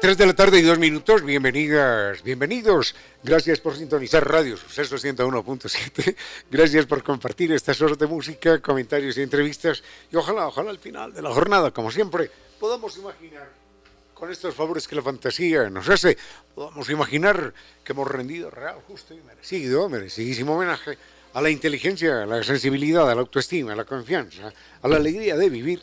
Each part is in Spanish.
3 de la tarde y dos minutos, bienvenidas, bienvenidos. Gracias por sintonizar Radio Suceso 101.7. Gracias por compartir estas horas de música, comentarios y entrevistas. Y ojalá, ojalá al final de la jornada, como siempre, podamos imaginar, con estos favores que la fantasía nos hace, podamos imaginar que hemos rendido real, justo y merecido, merecidísimo homenaje a la inteligencia, a la sensibilidad, a la autoestima, a la confianza, a la alegría de vivir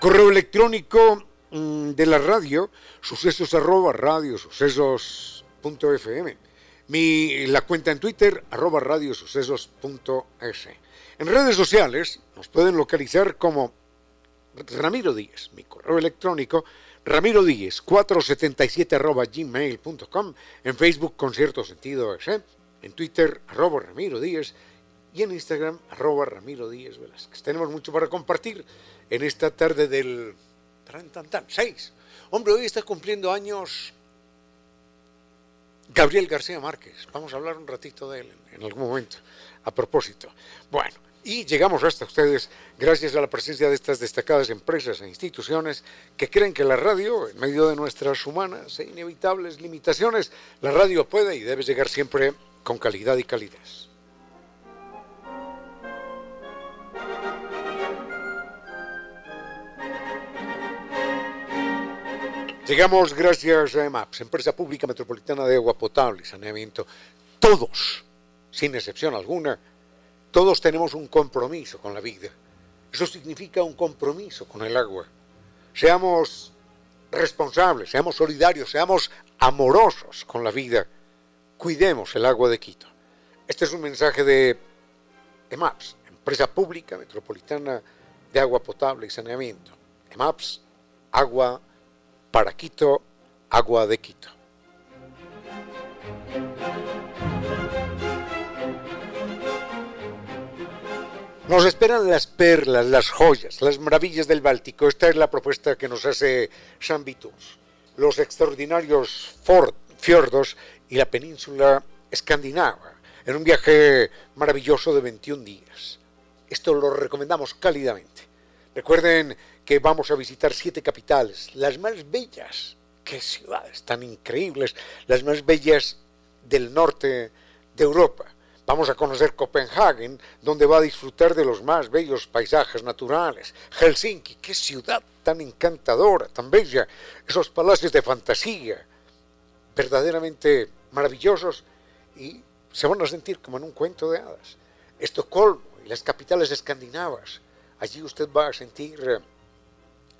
Correo electrónico mm, de la radio, sucesos arroba radio sucesos punto fm. Mi, la cuenta en Twitter, arroba radio sucesos. En redes sociales nos pueden localizar como Ramiro Díez, mi correo electrónico, Ramiro Díez, 477 arroba gmail.com, en Facebook Concierto Sentido S, en Twitter, arroba Ramiro Díez, y en Instagram, arroba Ramiro Díez Velázquez. Tenemos mucho para compartir en esta tarde del tan, tan, 6. Hombre, hoy está cumpliendo años Gabriel García Márquez. Vamos a hablar un ratito de él en, algún momento, a propósito. Bueno, y llegamos hasta ustedes gracias a la presencia de estas destacadas empresas e instituciones que creen que la radio, en medio de nuestras humanas e inevitables limitaciones, la radio puede y debe llegar siempre con calidad y calidez. Llegamos gracias a EMAPS, Empresa Pública Metropolitana de Agua Potable y Saneamiento. Todos, sin excepción alguna, todos tenemos un compromiso con la vida. Eso significa un compromiso con el agua. Seamos responsables, seamos solidarios, seamos amorosos con la vida. Cuidemos el agua de Quito. Este es un mensaje de EMAPS, Empresa Pública Metropolitana de Agua Potable y Saneamiento. EMAPS, agua para Quito, agua de Quito. Nos esperan las perlas, las joyas, las maravillas del Báltico. Esta es la propuesta que nos hace San Vitus. Los extraordinarios fiordos y la península escandinava en un viaje maravilloso de 21 días. Esto lo recomendamos cálidamente. Recuerden que vamos a visitar siete capitales, las más bellas, qué ciudades tan increíbles, las más bellas del norte de Europa. Vamos a conocer Copenhagen, donde va a disfrutar de los más bellos paisajes naturales. Helsinki, qué ciudad tan encantadora, tan bella. Esos palacios de fantasía, verdaderamente maravillosos y se van a sentir como en un cuento de hadas. Estocolmo y las capitales escandinavas. Allí usted va a sentir eh,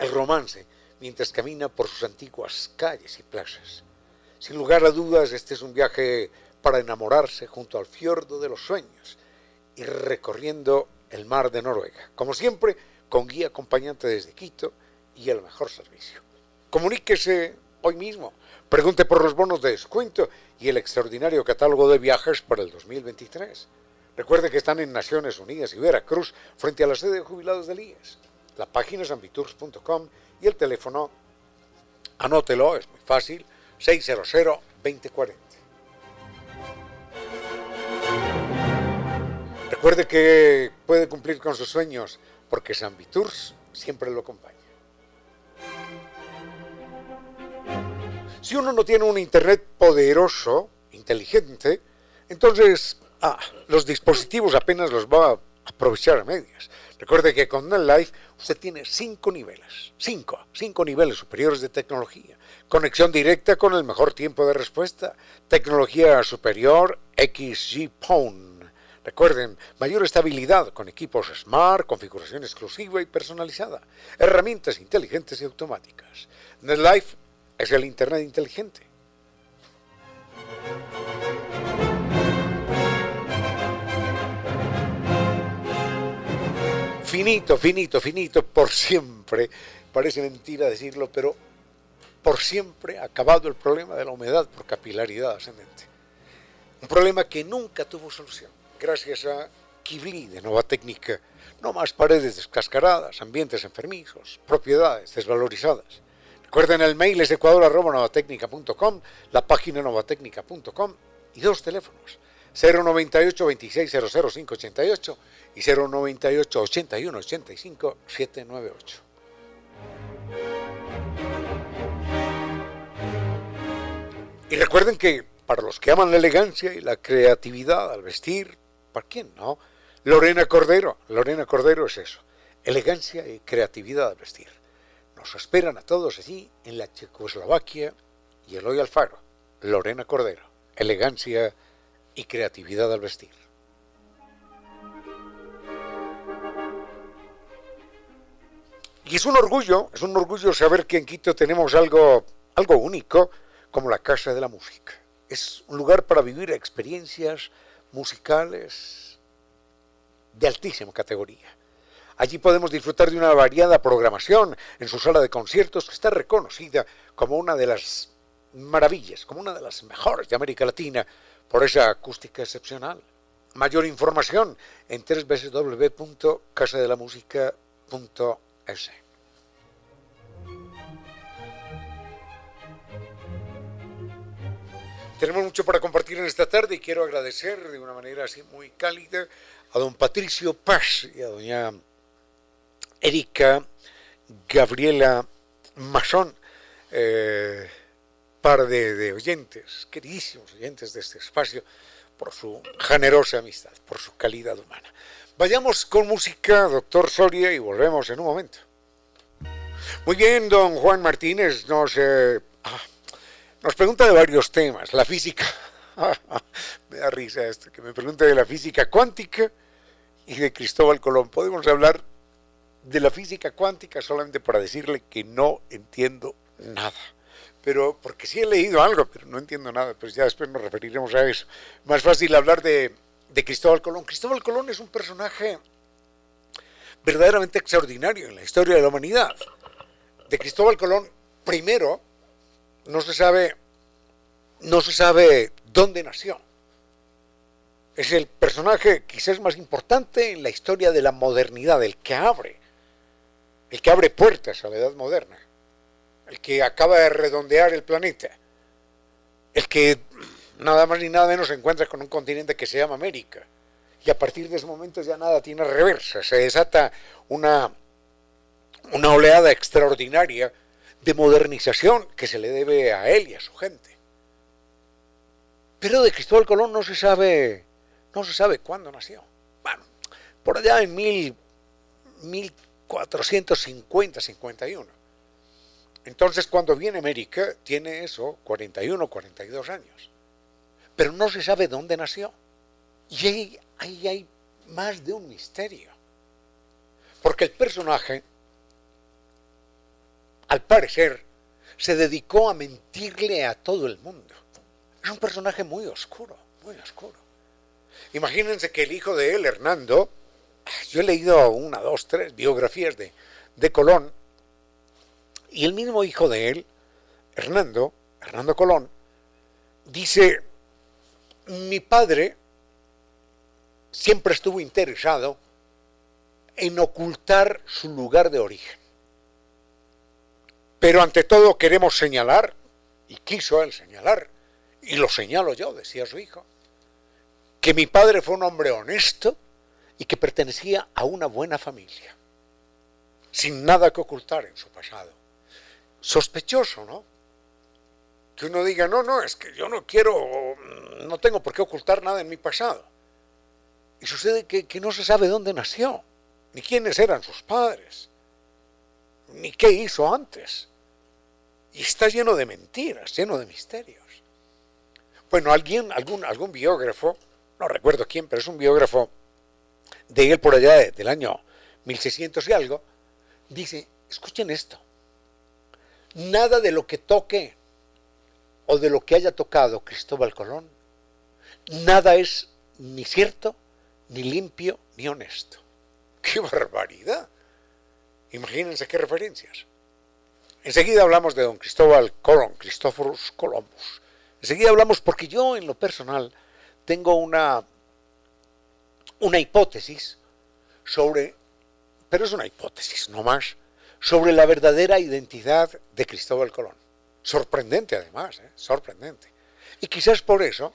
el romance mientras camina por sus antiguas calles y plazas. Sin lugar a dudas, este es un viaje para enamorarse junto al fiordo de los sueños y recorriendo el mar de Noruega. Como siempre, con guía acompañante desde Quito y el mejor servicio. Comuníquese hoy mismo, pregunte por los bonos de descuento y el extraordinario catálogo de viajes para el 2023. Recuerde que están en Naciones Unidas y Veracruz frente a la sede de jubilados del IES la página es ambitours.com y el teléfono, anótelo, es muy fácil, 600-2040. Recuerde que puede cumplir con sus sueños porque San siempre lo acompaña. Si uno no tiene un Internet poderoso, inteligente, entonces ah, los dispositivos apenas los va aprovechar a medias. Recuerde que con NetLife usted tiene cinco niveles, cinco, cinco niveles superiores de tecnología. Conexión directa con el mejor tiempo de respuesta, tecnología superior XG Phone. Recuerden, mayor estabilidad con equipos Smart, configuración exclusiva y personalizada, herramientas inteligentes y automáticas. NetLife es el Internet inteligente. Finito, finito, finito, por siempre. Parece mentira decirlo, pero por siempre acabado el problema de la humedad por capilaridad ascendente. Un problema que nunca tuvo solución, gracias a Kibli de Nueva Técnica. No más paredes descascaradas, ambientes enfermizos, propiedades desvalorizadas. Recuerden el mail es ecuador.novatecnica.com, la página novatecnica.com y dos teléfonos 098 26 588 y 098 81 85 798. Y recuerden que para los que aman la elegancia y la creatividad al vestir, ¿para quién no? Lorena Cordero, Lorena Cordero es eso, elegancia y creatividad al vestir. Nos esperan a todos allí en la Checoslovaquia y el hoy Alfaro. Lorena Cordero, elegancia y creatividad al vestir. Y es un orgullo, es un orgullo saber que en Quito tenemos algo, algo único como la Casa de la Música. Es un lugar para vivir experiencias musicales de altísima categoría. Allí podemos disfrutar de una variada programación en su sala de conciertos que está reconocida como una de las maravillas, como una de las mejores de América Latina por esa acústica excepcional. Mayor información en www.casadelamusica.es. Tenemos mucho para compartir en esta tarde y quiero agradecer de una manera así muy cálida a don Patricio Paz y a doña Erika Gabriela Masón, eh, par de, oyentes, queridísimos oyentes de este espacio, por su generosa amistad, por su calidad humana. Vayamos con música, doctor Soria, y volvemos en un momento. Muy bien, don Juan Martínez nos eh, nos pregunta de varios temas. La física, me da risa esto, que me pregunta de la física cuántica y de Cristóbal Colón. Podemos hablar de la física cuántica solamente para decirle que no entiendo nada. Pero, porque sí he leído algo, pero no entiendo nada, pues ya después nos referiremos a eso. Más fácil hablar de, de Cristóbal Colón. Cristóbal Colón es un personaje verdaderamente extraordinario en la historia de la humanidad. De Cristóbal Colón, primero, no se sabe, no se sabe dónde nació. Es el personaje quizás más importante en la historia de la modernidad, el que abre, el que abre puertas a la edad moderna, el que acaba de redondear el planeta, el que nada más ni nada menos se encuentra con un continente que se llama América. Y a partir de ese momento ya nada tiene reversa, se desata una, una oleada extraordinaria de modernización que se le debe a él y a su gente. Pero de Cristóbal Colón no se sabe, no se sabe cuándo nació. Bueno, por allá en mil, 1450, 51. Entonces cuando viene América tiene eso, 41, 42 años. Pero no se sabe dónde nació. Y ahí, ahí hay más de un misterio. Porque el personaje al parecer, se dedicó a mentirle a todo el mundo. Es un personaje muy oscuro, muy oscuro. Imagínense que el hijo de él, Hernando, yo he leído una, dos, tres biografías de, de Colón, y el mismo hijo de él, Hernando, Hernando Colón, dice, mi padre siempre estuvo interesado en ocultar su lugar de origen. Pero ante todo queremos señalar, y quiso él señalar, y lo señalo yo, decía su hijo, que mi padre fue un hombre honesto y que pertenecía a una buena familia, sin nada que ocultar en su pasado. Sospechoso, ¿no? Que uno diga, no, no, es que yo no quiero, no tengo por qué ocultar nada en mi pasado. Y sucede que, que no se sabe dónde nació, ni quiénes eran sus padres, ni qué hizo antes. Y está lleno de mentiras, lleno de misterios. Bueno, alguien, algún, algún biógrafo, no recuerdo quién, pero es un biógrafo de él por allá del año 1600 y algo, dice, escuchen esto, nada de lo que toque o de lo que haya tocado Cristóbal Colón, nada es ni cierto, ni limpio, ni honesto. ¡Qué barbaridad! Imagínense qué referencias. Enseguida hablamos de don Cristóbal Colón, Cristóforos Columbus. Enseguida hablamos porque yo en lo personal tengo una, una hipótesis sobre, pero es una hipótesis no más, sobre la verdadera identidad de Cristóbal Colón. Sorprendente además, ¿eh? sorprendente. Y quizás por eso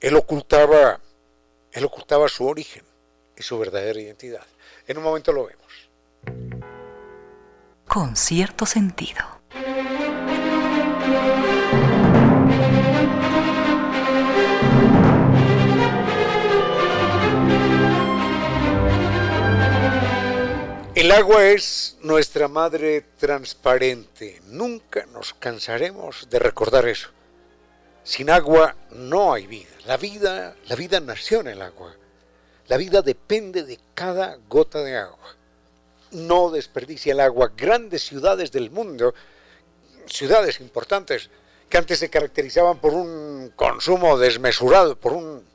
él ocultaba, él ocultaba su origen y su verdadera identidad. En un momento lo vemos. Con cierto sentido. El agua es nuestra madre transparente. Nunca nos cansaremos de recordar eso. Sin agua no hay vida. La vida, la vida nació en el agua. La vida depende de cada gota de agua. No desperdicia el agua. Grandes ciudades del mundo, ciudades importantes que antes se caracterizaban por un consumo desmesurado, por un,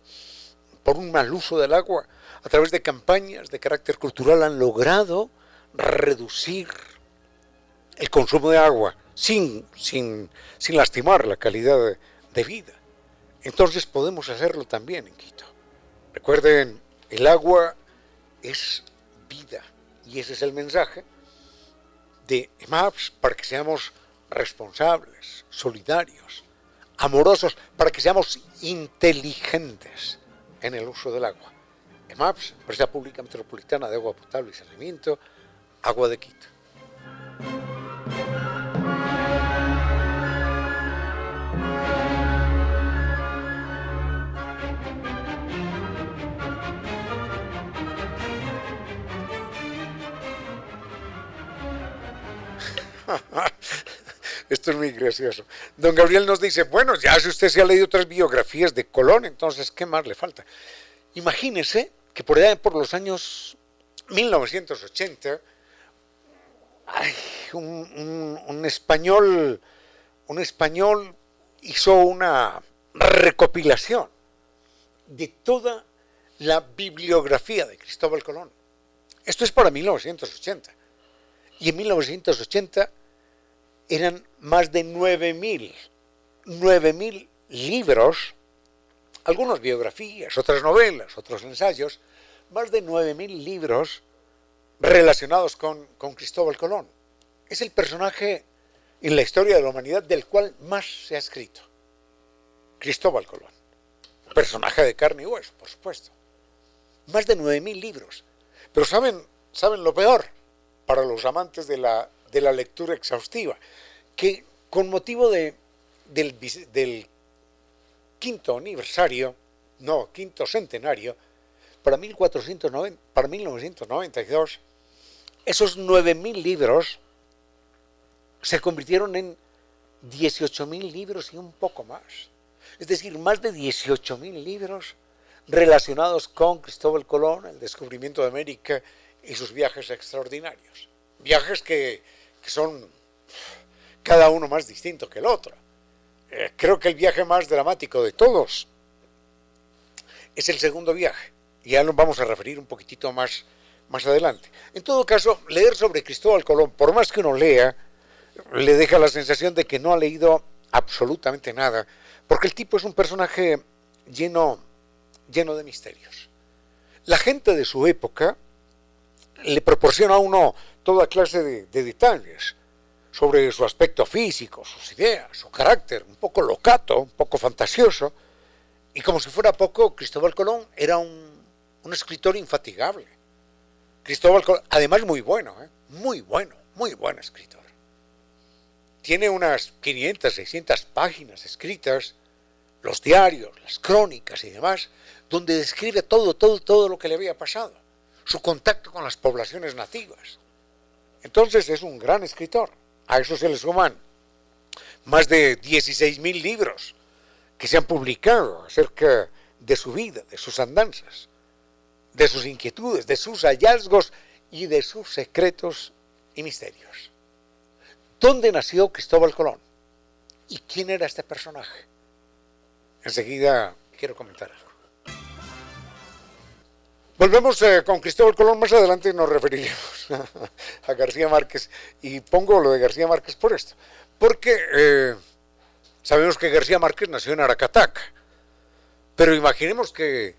por un mal uso del agua, a través de campañas de carácter cultural han logrado reducir el consumo de agua sin, sin, sin lastimar la calidad de, vida. Entonces podemos hacerlo también en Quito. Recuerden, el agua es vida y ese es el mensaje de EMAPS para que seamos responsables, solidarios, amorosos, para que seamos inteligentes en el uso del agua. EMAPS, Empresa Pública Metropolitana de Agua Potable y Saneamiento, Agua de Quito. Esto es muy gracioso. Don Gabriel nos dice, bueno, ya si usted se ha leído otras biografías de Colón, entonces, ¿qué más le falta? Imagínese que por allá por los años 1980, un, un, español, un español hizo una recopilación de toda la bibliografía de Cristóbal Colón. Esto es para 1980. Y en 1980 eran más de 9.000, 9.000 libros, algunas biografías, otras novelas, otros ensayos, más de 9.000 libros relacionados con, con Cristóbal Colón. Es el personaje en la historia de la humanidad del cual más se ha escrito. Cristóbal Colón. Personaje de carne y hueso, por supuesto. Más de 9.000 libros. Pero ¿saben, ¿saben lo peor? Para los amantes de la, de la lectura exhaustiva, que con motivo de, del, del quinto aniversario, no, quinto centenario, para, 1490, para 1992, esos 9.000 libros se convirtieron en 18.000 libros y un poco más. Es decir, más de 18.000 libros relacionados con Cristóbal Colón, el descubrimiento de América y sus viajes extraordinarios. Viajes que, que son cada uno más distinto que el otro. Eh, creo que el viaje más dramático de todos es el segundo viaje, ya nos vamos a referir un poquitito más, más adelante. En todo caso, leer sobre Cristóbal Colón, por más que uno lea, le deja la sensación de que no ha leído absolutamente nada, porque el tipo es un personaje lleno, lleno de misterios. La gente de su época le proporciona a uno toda clase de, de detalles sobre su aspecto físico, sus ideas, su carácter, un poco locato, un poco fantasioso, y como si fuera poco, Cristóbal Colón era un un escritor infatigable. Cristóbal Colón, además muy bueno, ¿eh? muy bueno, muy buen escritor. Tiene unas 500, 600 páginas escritas, los diarios, las crónicas y demás, donde describe todo, todo, todo lo que le había pasado, su contacto con las poblaciones nativas. Entonces es un gran escritor. A eso se le suman más de 16.000 libros que se han publicado acerca de su vida, de sus andanzas, de sus inquietudes, de sus hallazgos y de sus secretos y misterios. ¿Dónde nació Cristóbal Colón? ¿Y quién era este personaje? Enseguida quiero comentar algo. Volvemos eh, con Cristóbal Colón, más adelante nos referiremos a, García Márquez y pongo lo de García Márquez por esto, porque eh, sabemos que García Márquez nació en Aracataca, pero imaginemos que,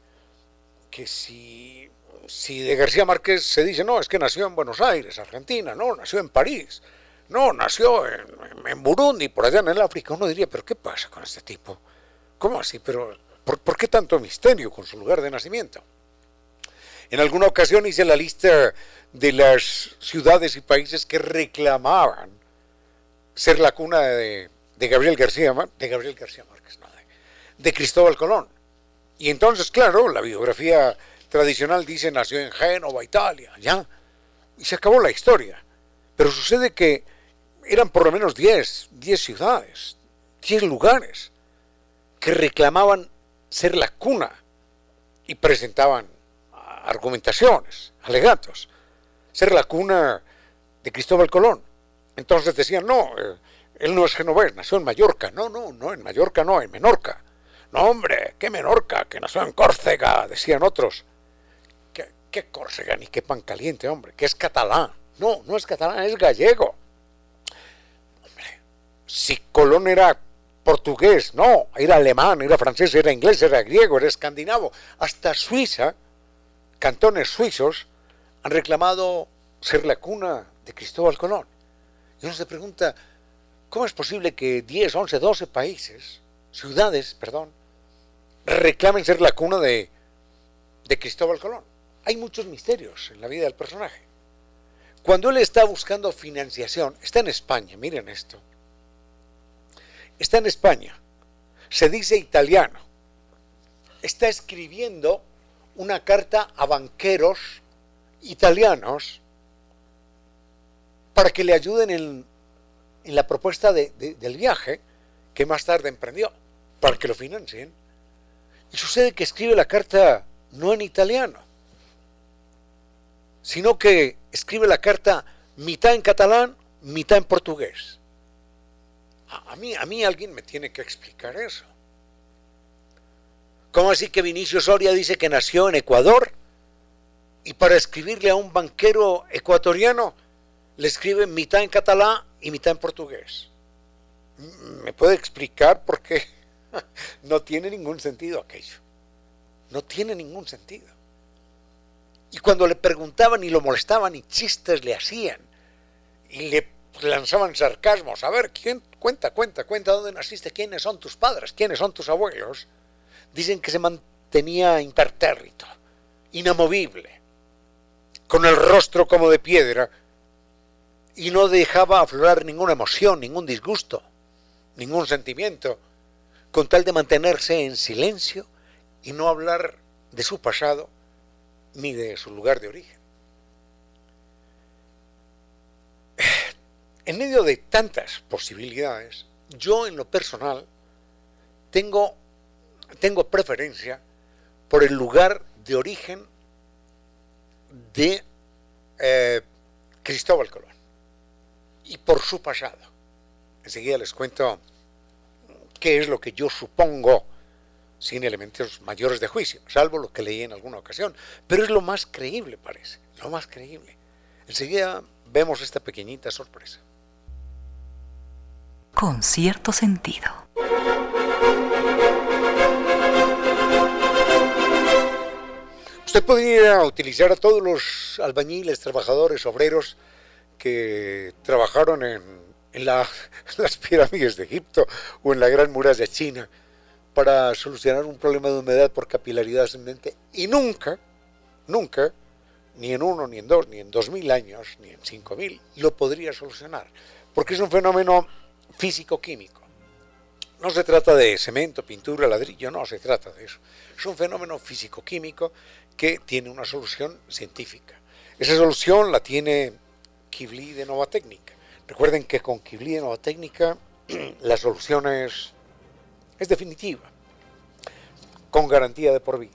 que si, si de García Márquez se dice, no, es que nació en Buenos Aires, Argentina, no, nació en París, no, nació en, en Burundi, por allá en el África, uno diría, pero ¿qué pasa con este tipo? ¿Cómo así? Pero ¿por, qué tanto misterio con su lugar de nacimiento? En alguna ocasión hice la lista de las ciudades y países que reclamaban ser la cuna de, Gabriel García, García Márquez, de, Cristóbal Colón. Y entonces, claro, la biografía tradicional dice nació en Génova, Italia, ya, y se acabó la historia. Pero sucede que eran por lo menos 10, 10 ciudades, 10 lugares que reclamaban ser la cuna y presentaban argumentaciones, alegatos, ser la cuna de Cristóbal Colón. Entonces decían, no, eh, él no es genovés, nació en Mallorca. No, no, no, en Mallorca no, en Menorca. No, hombre, qué Menorca, que nació en Córcega, decían otros. ¿Qué, qué Córcega ni qué pan caliente, hombre? Que es catalán. No, no es catalán, es gallego. Si Colón era portugués, no, era alemán, era francés, era inglés, era griego, era escandinavo. Hasta Suiza, cantones suizos, han reclamado ser la cuna de Cristóbal Colón. Y uno se pregunta, ¿cómo es posible que 10, 11, 12 países, ciudades, perdón, reclamen ser la cuna de, de Cristóbal Colón? Hay muchos misterios en la vida del personaje. Cuando él está buscando financiación, está en España, miren esto, está en España, se dice italiano, está escribiendo una carta a banqueros italianos para que le ayuden en, la propuesta del viaje que más tarde emprendió, para que lo financien. Y sucede que escribe la carta no en italiano, sino que escribe la carta mitad en catalán, mitad en portugués. A, mí, a mí alguien me tiene que explicar eso. ¿Cómo así que Vinicio Soria dice que nació en Ecuador y para escribirle a un banquero ecuatoriano le escribe mitad en catalán y mitad en portugués? ¿Me puede explicar por qué? No tiene ningún sentido aquello. No tiene ningún sentido. Y cuando le preguntaban y lo molestaban y chistes le hacían y le lanzaban sarcasmos, a ver, ¿quién, cuenta, cuenta, cuenta dónde naciste, quiénes son tus padres, quiénes son tus abuelos, dicen que se mantenía impertérrito, inamovible, con el rostro como de piedra, y no dejaba aflorar ninguna emoción, ningún disgusto, ningún sentimiento, con tal de mantenerse en silencio y no hablar de su pasado ni de su lugar de origen. En medio de tantas posibilidades, yo en lo personal tengo, tengo preferencia por el lugar de origen de eh, Cristóbal Colón y por su pasado. Enseguida les cuento qué es lo que yo supongo sin elementos mayores de juicio, salvo lo que leí en alguna ocasión, pero es lo más creíble, parece, lo más creíble. Enseguida vemos esta pequeñita sorpresa con cierto sentido. Usted podría utilizar a todos los albañiles, trabajadores, obreros que trabajaron en, las pirámides de Egipto o en la Gran Muralla de China para solucionar un problema de humedad por capilaridad ascendente y nunca, nunca, ni en uno, ni en dos, ni en dos mil años, ni en cinco mil, lo podría solucionar, porque es un fenómeno físico-químico. No se trata de cemento, pintura, ladrillo, no se trata de eso. Es un fenómeno físico-químico que tiene una solución científica. Esa solución la tiene Kibli de Nova Técnica. Recuerden que con Kibli de Nova Técnica la solución es, es definitiva, con garantía de por vida.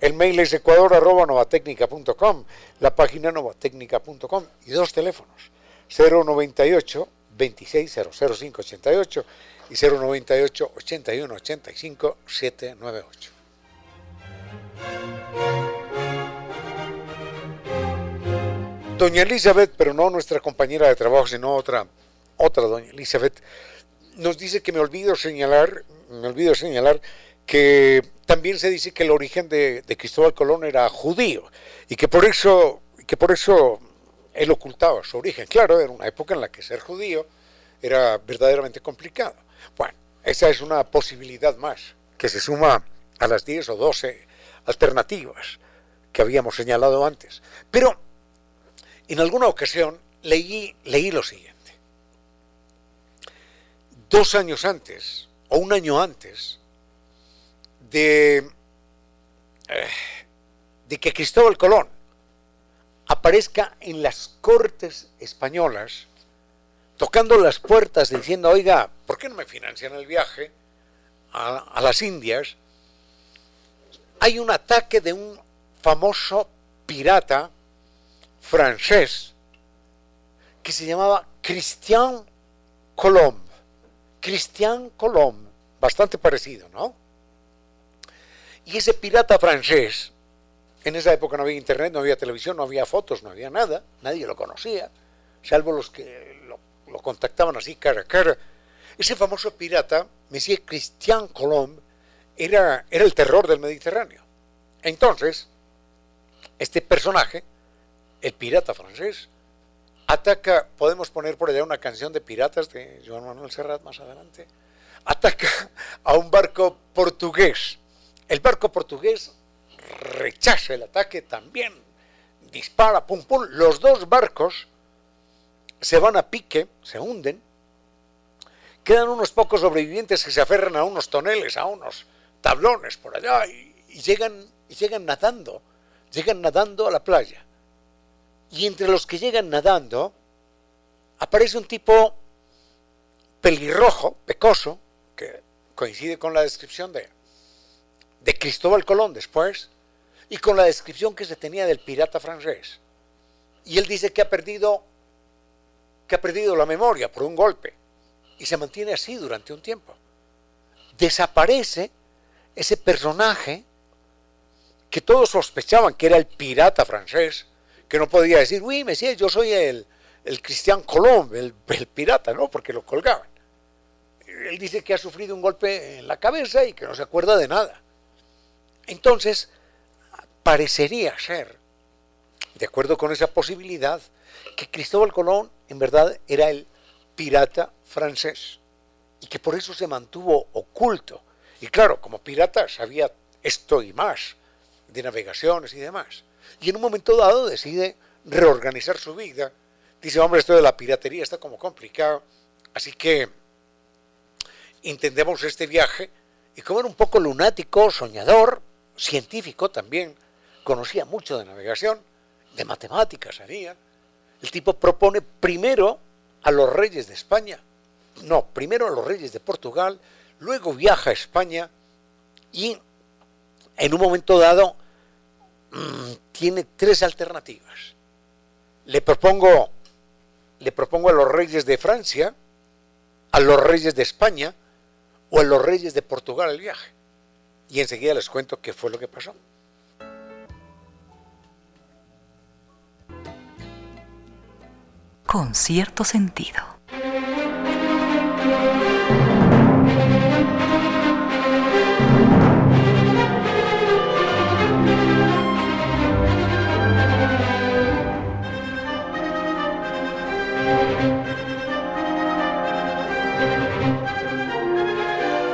El mail es ecuador.novatecnica.com, la página novatecnica.com y dos teléfonos, 098 2600588 y 098 81 85 798. Doña Elizabeth, pero no nuestra compañera de trabajo, sino otra, otra doña Elizabeth, nos dice que me olvido señalar, me olvido señalar que también se dice que el origen de, Cristóbal Colón era judío y que por eso, que por eso él ocultaba su origen. Claro, era una época en la que ser judío era verdaderamente complicado. Bueno, esa es una posibilidad más que se suma a las 10 o 12 alternativas que habíamos señalado antes. Pero en alguna ocasión leí, leí lo siguiente. Dos años antes, o un año antes, de, eh, de que Cristóbal Colón aparezca en las cortes españolas, tocando las puertas diciendo, oiga, ¿por qué no me financian el viaje a, a las Indias? Hay un ataque de un famoso pirata francés que se llamaba Christian Colomb. Christian Colomb, bastante parecido, ¿no? Y ese pirata francés, en esa época no había internet, no había televisión, no había fotos, no había nada, nadie lo conocía, salvo los que lo, lo contactaban así cara a cara. Ese famoso pirata, Monsieur Christian Colomb, era, era el terror del Mediterráneo. Entonces, este personaje, el pirata francés, ataca, podemos poner por allá una canción de piratas de Joan Manuel Serrat más adelante, ataca a un barco portugués. El barco portugués rechaza el ataque también, dispara, pum, pum. Los dos barcos se van a pique, se hunden. Quedan unos pocos sobrevivientes que se aferran a unos toneles, a unos tablones por allá y, llegan, y llegan nadando, llegan nadando a la playa. Y entre los que llegan nadando aparece un tipo pelirrojo, pecoso, que coincide con la descripción de, de Cristóbal Colón después y con la descripción que se tenía del pirata francés. Y él dice que ha perdido ha perdido la memoria por un golpe y se mantiene así durante un tiempo. Desaparece ese personaje que todos sospechaban que era el pirata francés, que no podía decir, uy, Mesías, yo soy el, el Cristian Colomb, el, el, pirata, ¿no? Porque lo colgaban. Él dice que ha sufrido un golpe en la cabeza y que no se acuerda de nada. Entonces, parecería ser, de acuerdo con esa posibilidad, que Cristóbal Colón en verdad era el pirata francés y que por eso se mantuvo oculto. Y claro, como pirata sabía esto y más de navegaciones y demás. Y en un momento dado decide reorganizar su vida. Dice, hombre, esto de la piratería está como complicado. Así que intentemos este viaje. Y como era un poco lunático, soñador, científico también, conocía mucho de navegación, de matemáticas sabía, el tipo propone primero a los reyes de España, no, primero a los reyes de Portugal, luego viaja a España y en un momento dado mmm, tiene tres alternativas. Le propongo, le propongo a los reyes de Francia, a los reyes de España o a los reyes de Portugal el viaje. Y enseguida les cuento qué fue lo que pasó. Con cierto sentido.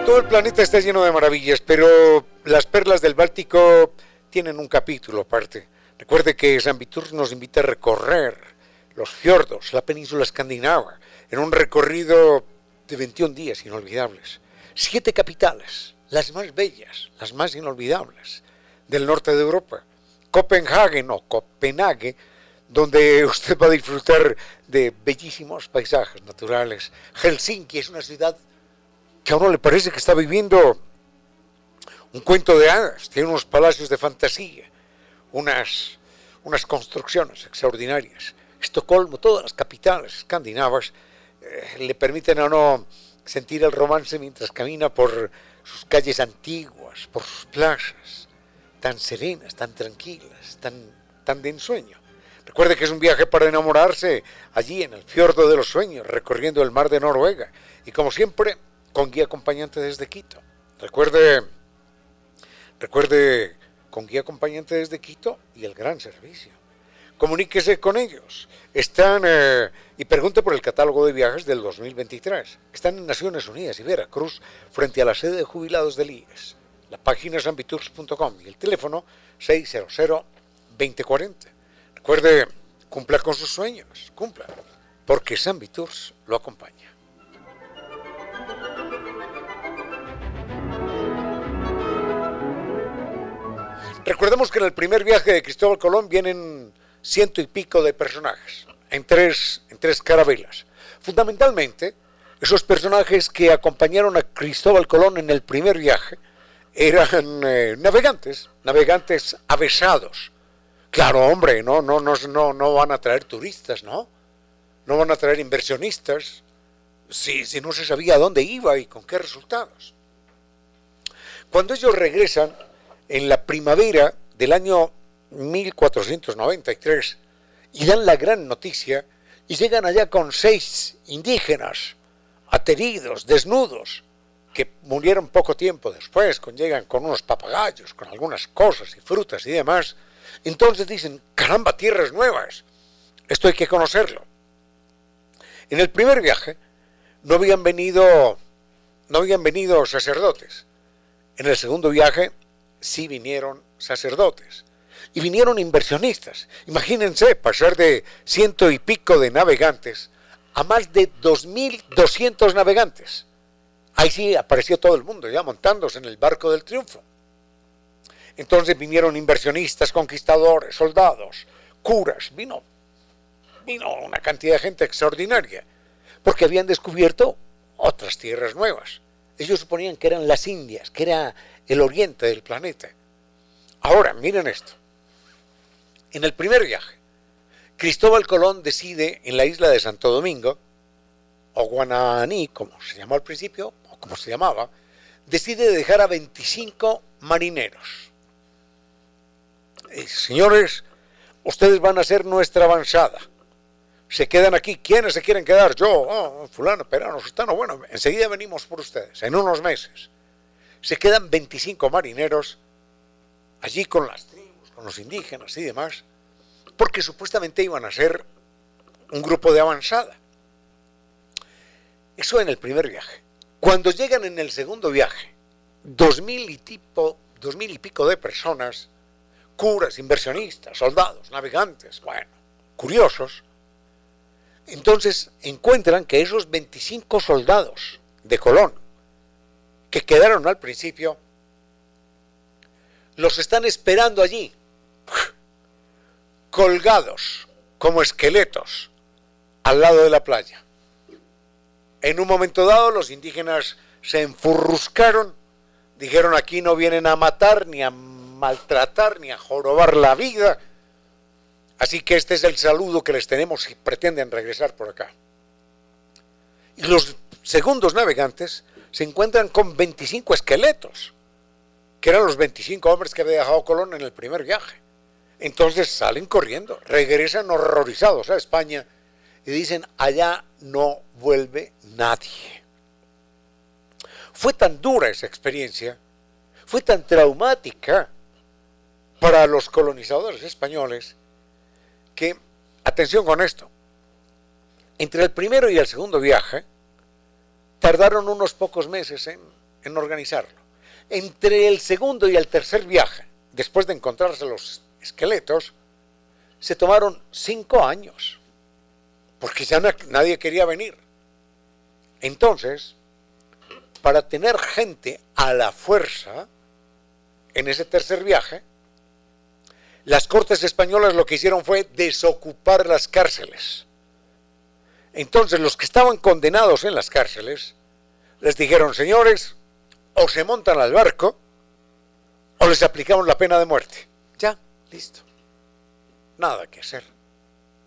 Todo el planeta está lleno de maravillas, pero las perlas del Báltico tienen un capítulo aparte. Recuerde que San Vitur nos invita a recorrer los fiordos, la península escandinava, en un recorrido de 21 días inolvidables. siete capitales, las más bellas, las más inolvidables del norte de Europa. Copenhague, no, Copenhague, donde usted va a disfrutar de bellísimos paisajes naturales. Helsinki es una ciudad que a uno le parece que está viviendo un cuento de hadas, tiene unos palacios de fantasía, unas, unas construcciones extraordinarias. Estocolmo, todas las capitales escandinavas eh, le permiten a uno sentir el romance mientras camina por sus calles antiguas, por sus plazas, tan serenas, tan tranquilas, tan, tan de ensueño. Recuerde que es un viaje para enamorarse allí en el fiordo de los sueños, recorriendo el mar de Noruega. Y como siempre, con guía acompañante desde Quito. Recuerde, recuerde, con guía acompañante desde Quito y el gran servicio. Comuníquese con ellos. Están eh, y pregunte por el catálogo de viajes del 2023. Están en Naciones Unidas y Veracruz, frente a la sede de jubilados del IES. La página es ambitours.com y el teléfono 600 2040. Recuerde, cumpla con sus sueños, cumpla, porque San Tours lo acompaña. Recordemos que en el primer viaje de Cristóbal Colón vienen ciento y pico de personajes, en tres, en tres carabelas. Fundamentalmente, esos personajes que acompañaron a Cristóbal Colón en el primer viaje eran eh, navegantes, navegantes avesados, Claro, hombre, no, no, no, no, no van a traer turistas, ¿no? No van a traer inversionistas si, si no se sabía dónde iba y con qué resultados. Cuando ellos regresan en la primavera del año 1493 y dan la gran noticia y llegan allá con seis indígenas ateridos, desnudos, que murieron poco tiempo después, con, llegan con unos papagayos, con algunas cosas y frutas y demás, entonces dicen, caramba, tierras nuevas, esto hay que conocerlo. En el primer viaje no habían venido, no habían venido sacerdotes. En el segundo viaje sí vinieron sacerdotes. Y vinieron inversionistas. Imagínense pasar de ciento y pico de navegantes a más de 2.200 navegantes. Ahí sí apareció todo el mundo ya montándose en el barco del triunfo. Entonces vinieron inversionistas, conquistadores, soldados, curas, vino, vino una cantidad de gente extraordinaria, porque habían descubierto otras tierras nuevas. Ellos suponían que eran las Indias, que era el oriente del planeta. Ahora, miren esto. En el primer viaje, Cristóbal Colón decide en la isla de Santo Domingo, o Guananí, como se llamó al principio, o como se llamaba, decide dejar a 25 marineros eh, señores, ustedes van a ser nuestra avanzada. Se quedan aquí. ¿Quiénes se quieren quedar? Yo, oh, fulano, perano, sustano. Bueno, enseguida venimos por ustedes, en unos meses. Se quedan 25 marineros allí con las los indígenas y demás, porque supuestamente iban a ser un grupo de avanzada. Eso en el primer viaje. Cuando llegan en el segundo viaje, dos mil y, tipo, dos mil y pico de personas, curas, inversionistas, soldados, navegantes, bueno, curiosos, entonces encuentran que esos 25 soldados de Colón que quedaron al principio, los están esperando allí, colgados como esqueletos al lado de la playa. En un momento dado los indígenas se enfurruscaron, dijeron aquí no vienen a matar ni a maltratar ni a jorobar la vida. Así que este es el saludo que les tenemos si pretenden regresar por acá. Y los segundos navegantes se encuentran con 25 esqueletos, que eran los 25 hombres que había dejado Colón en el primer viaje. Entonces salen corriendo, regresan horrorizados a España y dicen, allá no vuelve nadie. Fue tan dura esa experiencia, fue tan traumática, para los colonizadores españoles que, atención con esto, entre el primero y el segundo viaje tardaron unos pocos meses en, organizarlo. Entre el segundo y el tercer viaje, después de encontrarse los esqueletos, se tomaron cinco años, porque ya nadie quería venir. Entonces, para tener gente a la fuerza en ese tercer viaje, las cortes españolas lo que hicieron fue desocupar las cárceles. Entonces los que estaban condenados en las cárceles les dijeron, señores, o se montan al barco o les aplicamos la pena de muerte. Listo. Nada que hacer.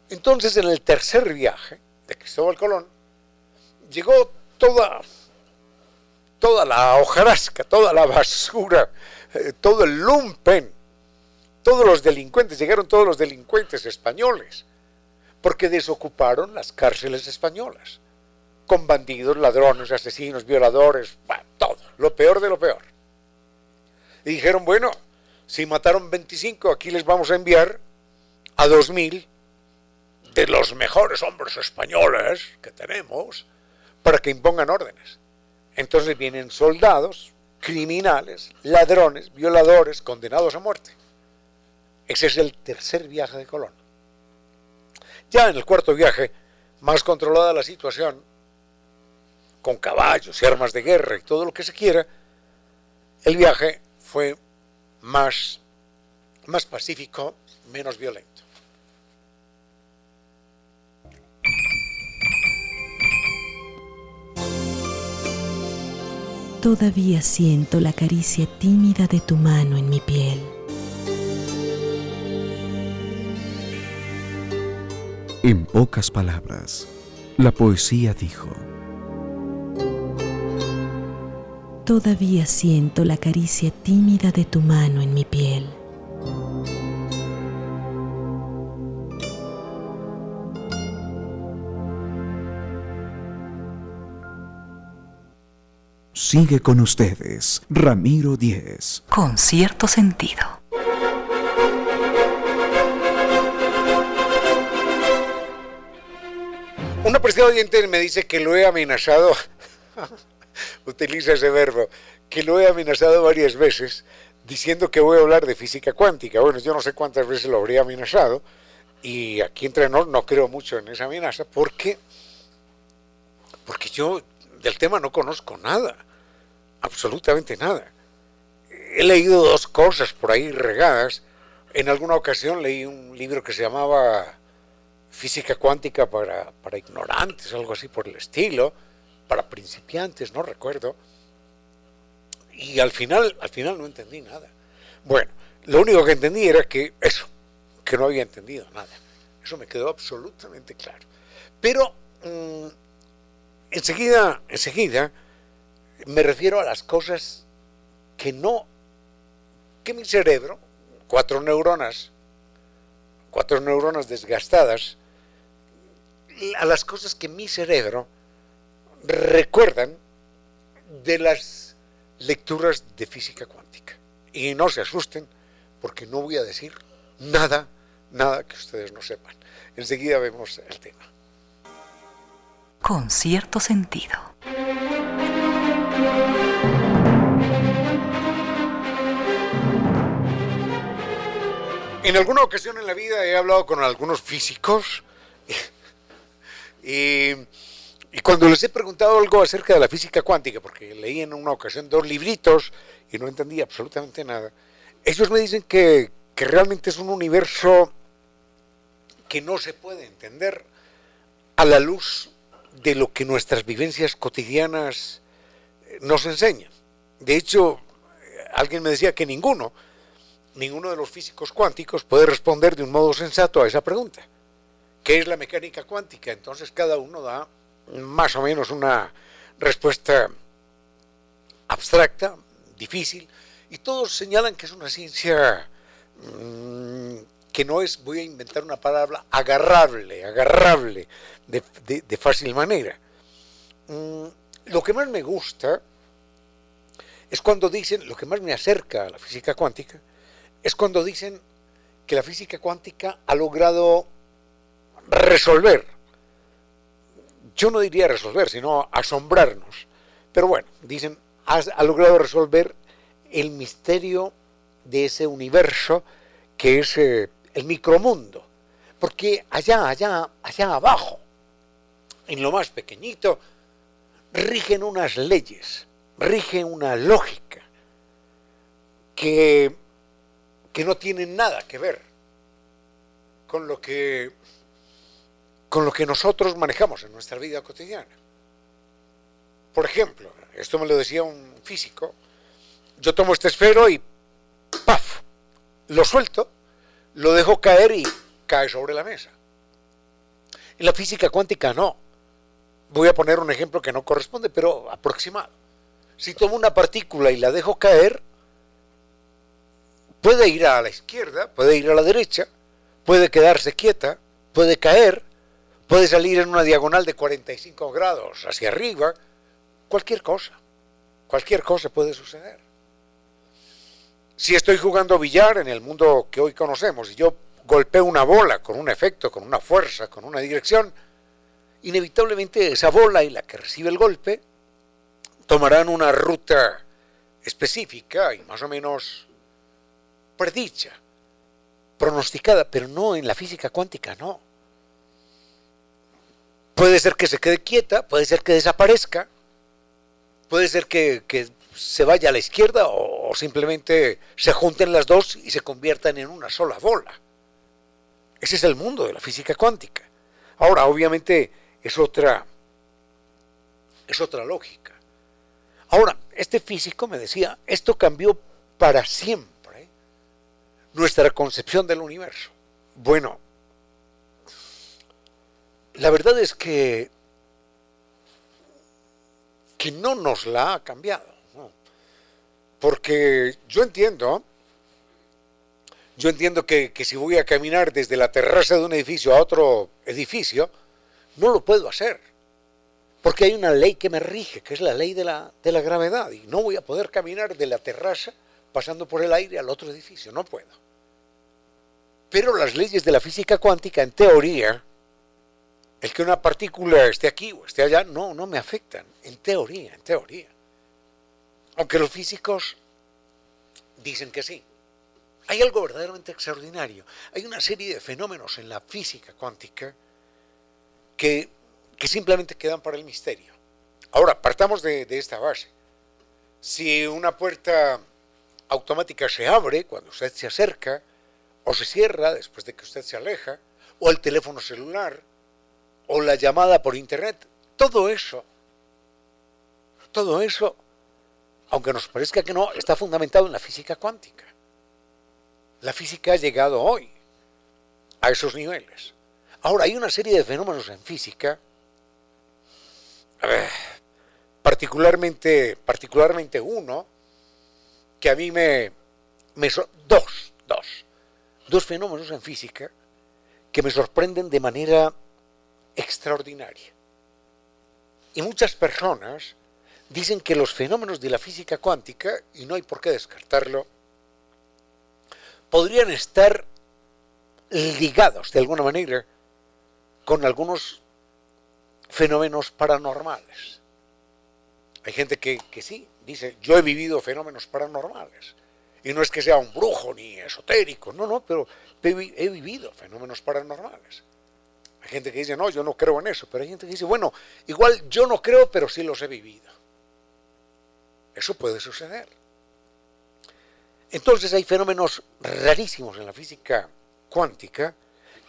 Entonces en el tercer viaje de Cristóbal Colón llegó toda, toda la hojarasca, toda la basura, eh, todo el lumpen, todos los delincuentes, llegaron todos los delincuentes españoles, porque desocuparon las cárceles españolas, con bandidos, ladrones, asesinos, violadores, todo, lo peor de lo peor. Y dijeron, bueno, si mataron 25, aquí les vamos a enviar a 2.000 de los mejores hombres españoles que tenemos para que impongan órdenes. Entonces vienen soldados, criminales, ladrones, violadores, condenados a muerte. Ese es el tercer viaje de Colón. Ya en el cuarto viaje, más controlada la situación, con caballos y armas de guerra y todo lo que se quiera, el viaje fue más, más pacífico, menos violento. Todavía siento la caricia tímida de tu mano en mi piel. En pocas palabras, la poesía dijo, Todavía siento la caricia tímida de tu mano en mi piel. Sigue con ustedes, Ramiro Díez. Con cierto sentido. Una persona oyente me dice que lo he amenazado, utiliza ese verbo, que lo he amenazado varias veces diciendo que voy a hablar de física cuántica. Bueno, yo no sé cuántas veces lo habría amenazado y aquí entre nosotros no creo mucho en esa amenaza porque, porque yo del tema no conozco nada absolutamente nada. He leído dos cosas por ahí regadas. En alguna ocasión leí un libro que se llamaba Física cuántica para, para ignorantes, algo así por el estilo, para principiantes, no recuerdo. Y al final, al final no entendí nada. Bueno, lo único que entendí era que eso, que no había entendido nada. Eso me quedó absolutamente claro. Pero mm, enseguida, enseguida, me refiero a las cosas que no, que mi cerebro, cuatro neuronas, cuatro neuronas desgastadas, a las cosas que mi cerebro recuerdan de las lecturas de física cuántica. Y no se asusten, porque no voy a decir nada, nada que ustedes no sepan. Enseguida vemos el tema. Con cierto sentido. En alguna ocasión en la vida he hablado con algunos físicos y, y, cuando les he preguntado algo acerca de la física cuántica, porque leí en una ocasión dos libritos y no entendí absolutamente nada, ellos me dicen que, que realmente es un universo que no se puede entender a la luz de lo que nuestras vivencias cotidianas nos enseñan. De hecho, alguien me decía que ninguno, ninguno de los físicos cuánticos puede responder de un modo sensato a esa pregunta. ¿Qué es la mecánica cuántica? Entonces cada uno da más o menos una respuesta abstracta, difícil, y todos señalan que es una ciencia mm, que no es, voy a inventar una palabra, agarrable, agarrable de, fácil manera. Mm, lo que más me gusta es cuando dicen, lo que más me acerca a la física cuántica, es cuando dicen que la física cuántica ha logrado resolver, yo no diría resolver, sino asombrarnos, pero bueno, dicen, ha, logrado resolver el misterio de ese universo que es eh, el micromundo, porque allá, allá, allá abajo, en lo más pequeñito, rigen unas leyes rige una lógica que, que no tiene nada que ver con lo que con lo que nosotros manejamos en nuestra vida cotidiana. Por ejemplo, esto me lo decía un físico, yo tomo este esfero y ¡paf! Lo suelto, lo dejo caer y cae sobre la mesa. En la física cuántica no. Voy a poner un ejemplo que no corresponde, pero aproximado. Si tomo una partícula y la dejo caer, puede ir a la izquierda, puede ir a la derecha, puede quedarse quieta, puede caer, puede salir en una diagonal de 45 grados hacia arriba, cualquier cosa, cualquier cosa puede suceder. Si estoy jugando billar en el mundo que hoy conocemos y yo golpeo una bola con un efecto, con una fuerza, con una dirección, inevitablemente esa bola y la que recibe el golpe tomarán una ruta específica y más o menos predicha, pronosticada, pero no en la física cuántica, no. Puede ser que se quede quieta, puede ser que desaparezca, puede ser que, se vaya a la izquierda o, o simplemente se junten las dos y se conviertan en una sola bola. Ese es el mundo de la física cuántica. Ahora, obviamente, es otra, es otra lógica. Ahora, este físico me decía, esto cambió para siempre nuestra concepción del universo. Bueno, la verdad es que, que no nos la ha cambiado. Porque yo entiendo, yo entiendo que, que si voy a caminar desde la terraza de un edificio a otro edificio, no lo puedo hacer. Porque hay una ley que me rige, que es la ley de la, de la gravedad. Y no voy a poder caminar de la terraza pasando por el aire al otro edificio. No puedo. Pero las leyes de la física cuántica, en teoría, el que una partícula esté aquí o esté allá, no, no me afectan. En teoría, en teoría. Aunque los físicos dicen que sí. Hay algo verdaderamente extraordinario. Hay una serie de fenómenos en la física cuántica que, que simplemente quedan para el misterio. Ahora, partamos de, de, esta base. Si una puerta automática se abre cuando usted se acerca, o se cierra después de que usted se aleja, o el teléfono celular, o la llamada por internet, todo eso, todo eso, aunque nos parezca que no, está fundamentado en la física cuántica. La física ha llegado hoy a esos niveles. Ahora, hay una serie de fenómenos en física, particularmente, particularmente uno, que a mí me, dos, dos, dos fenómenos en física que me sorprenden de manera extraordinaria. Y muchas personas dicen que los fenómenos de la física cuántica, y no hay por qué descartarlo, podrían estar ligados de alguna manera con algunos fenómenos paranormales. Hay gente que, que, sí, dice, yo he vivido fenómenos paranormales. Y no es que sea un brujo ni esotérico, no, no, pero he, he vivido fenómenos paranormales. Gente que dice, no, yo no creo en eso, pero hay gente que dice, bueno, igual yo no creo, pero sí los he vivido. Eso puede suceder. Entonces hay fenómenos rarísimos en la física cuántica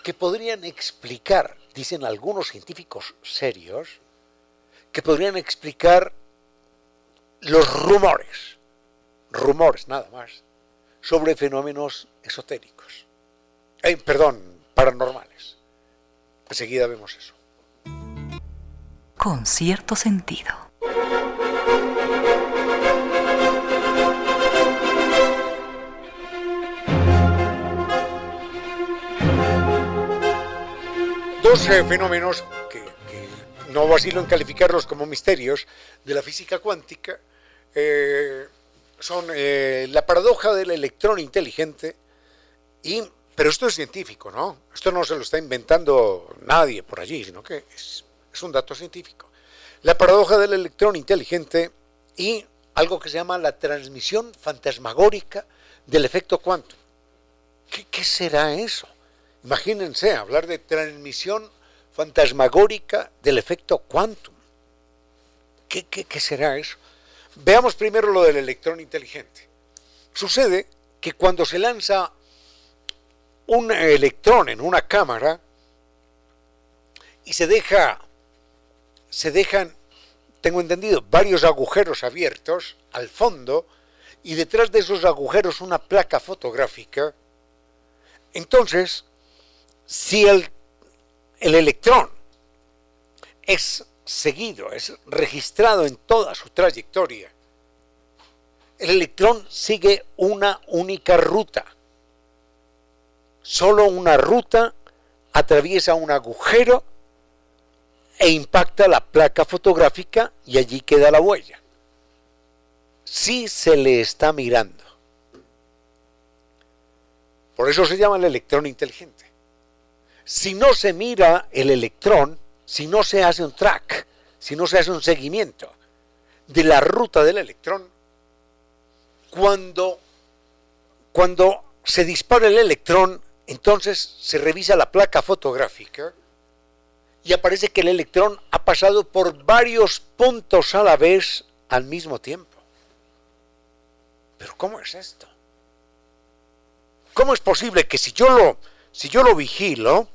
que podrían explicar, dicen algunos científicos serios, que podrían explicar los rumores, rumores nada más, sobre fenómenos esotéricos, eh, perdón, paranormales. Enseguida vemos eso. Con cierto sentido. Dos eh, fenómenos que, que, no vacilo en calificarlos como misterios de la física cuántica eh, son eh, la paradoja del electrón inteligente y pero esto es científico, ¿no? Esto no se lo está inventando nadie por allí, sino que es, un dato científico. La paradoja del electrón inteligente y algo que se llama la transmisión fantasmagórica del efecto. ¿Qué, ¿Qué, será eso? Imagínense hablar de transmisión fantasmagórica del efecto quantum. ¿Qué, qué, qué será eso? Veamos primero lo del electrón inteligente. Sucede que cuando se lanza un electrón en una cámara y se deja, se dejan, tengo entendido, varios agujeros abiertos al fondo y detrás de esos agujeros una placa fotográfica, entonces, si el, el electrón es seguido, es registrado en toda su trayectoria, el electrón sigue una única ruta. Solo una ruta atraviesa un agujero e impacta la placa fotográfica y allí queda la huella. Si se le está mirando. Por eso se llama el electrón inteligente. Si no se mira el electrón, si no se hace un track, si no se hace un seguimiento de la ruta del electrón, cuando, cuando se dispara el electrón, entonces se revisa la placa fotográfica y aparece que el electrón ha pasado por varios puntos a la vez al mismo tiempo. Pero ¿cómo es esto? ¿Cómo es posible que si yo lo, si yo lo vigilo,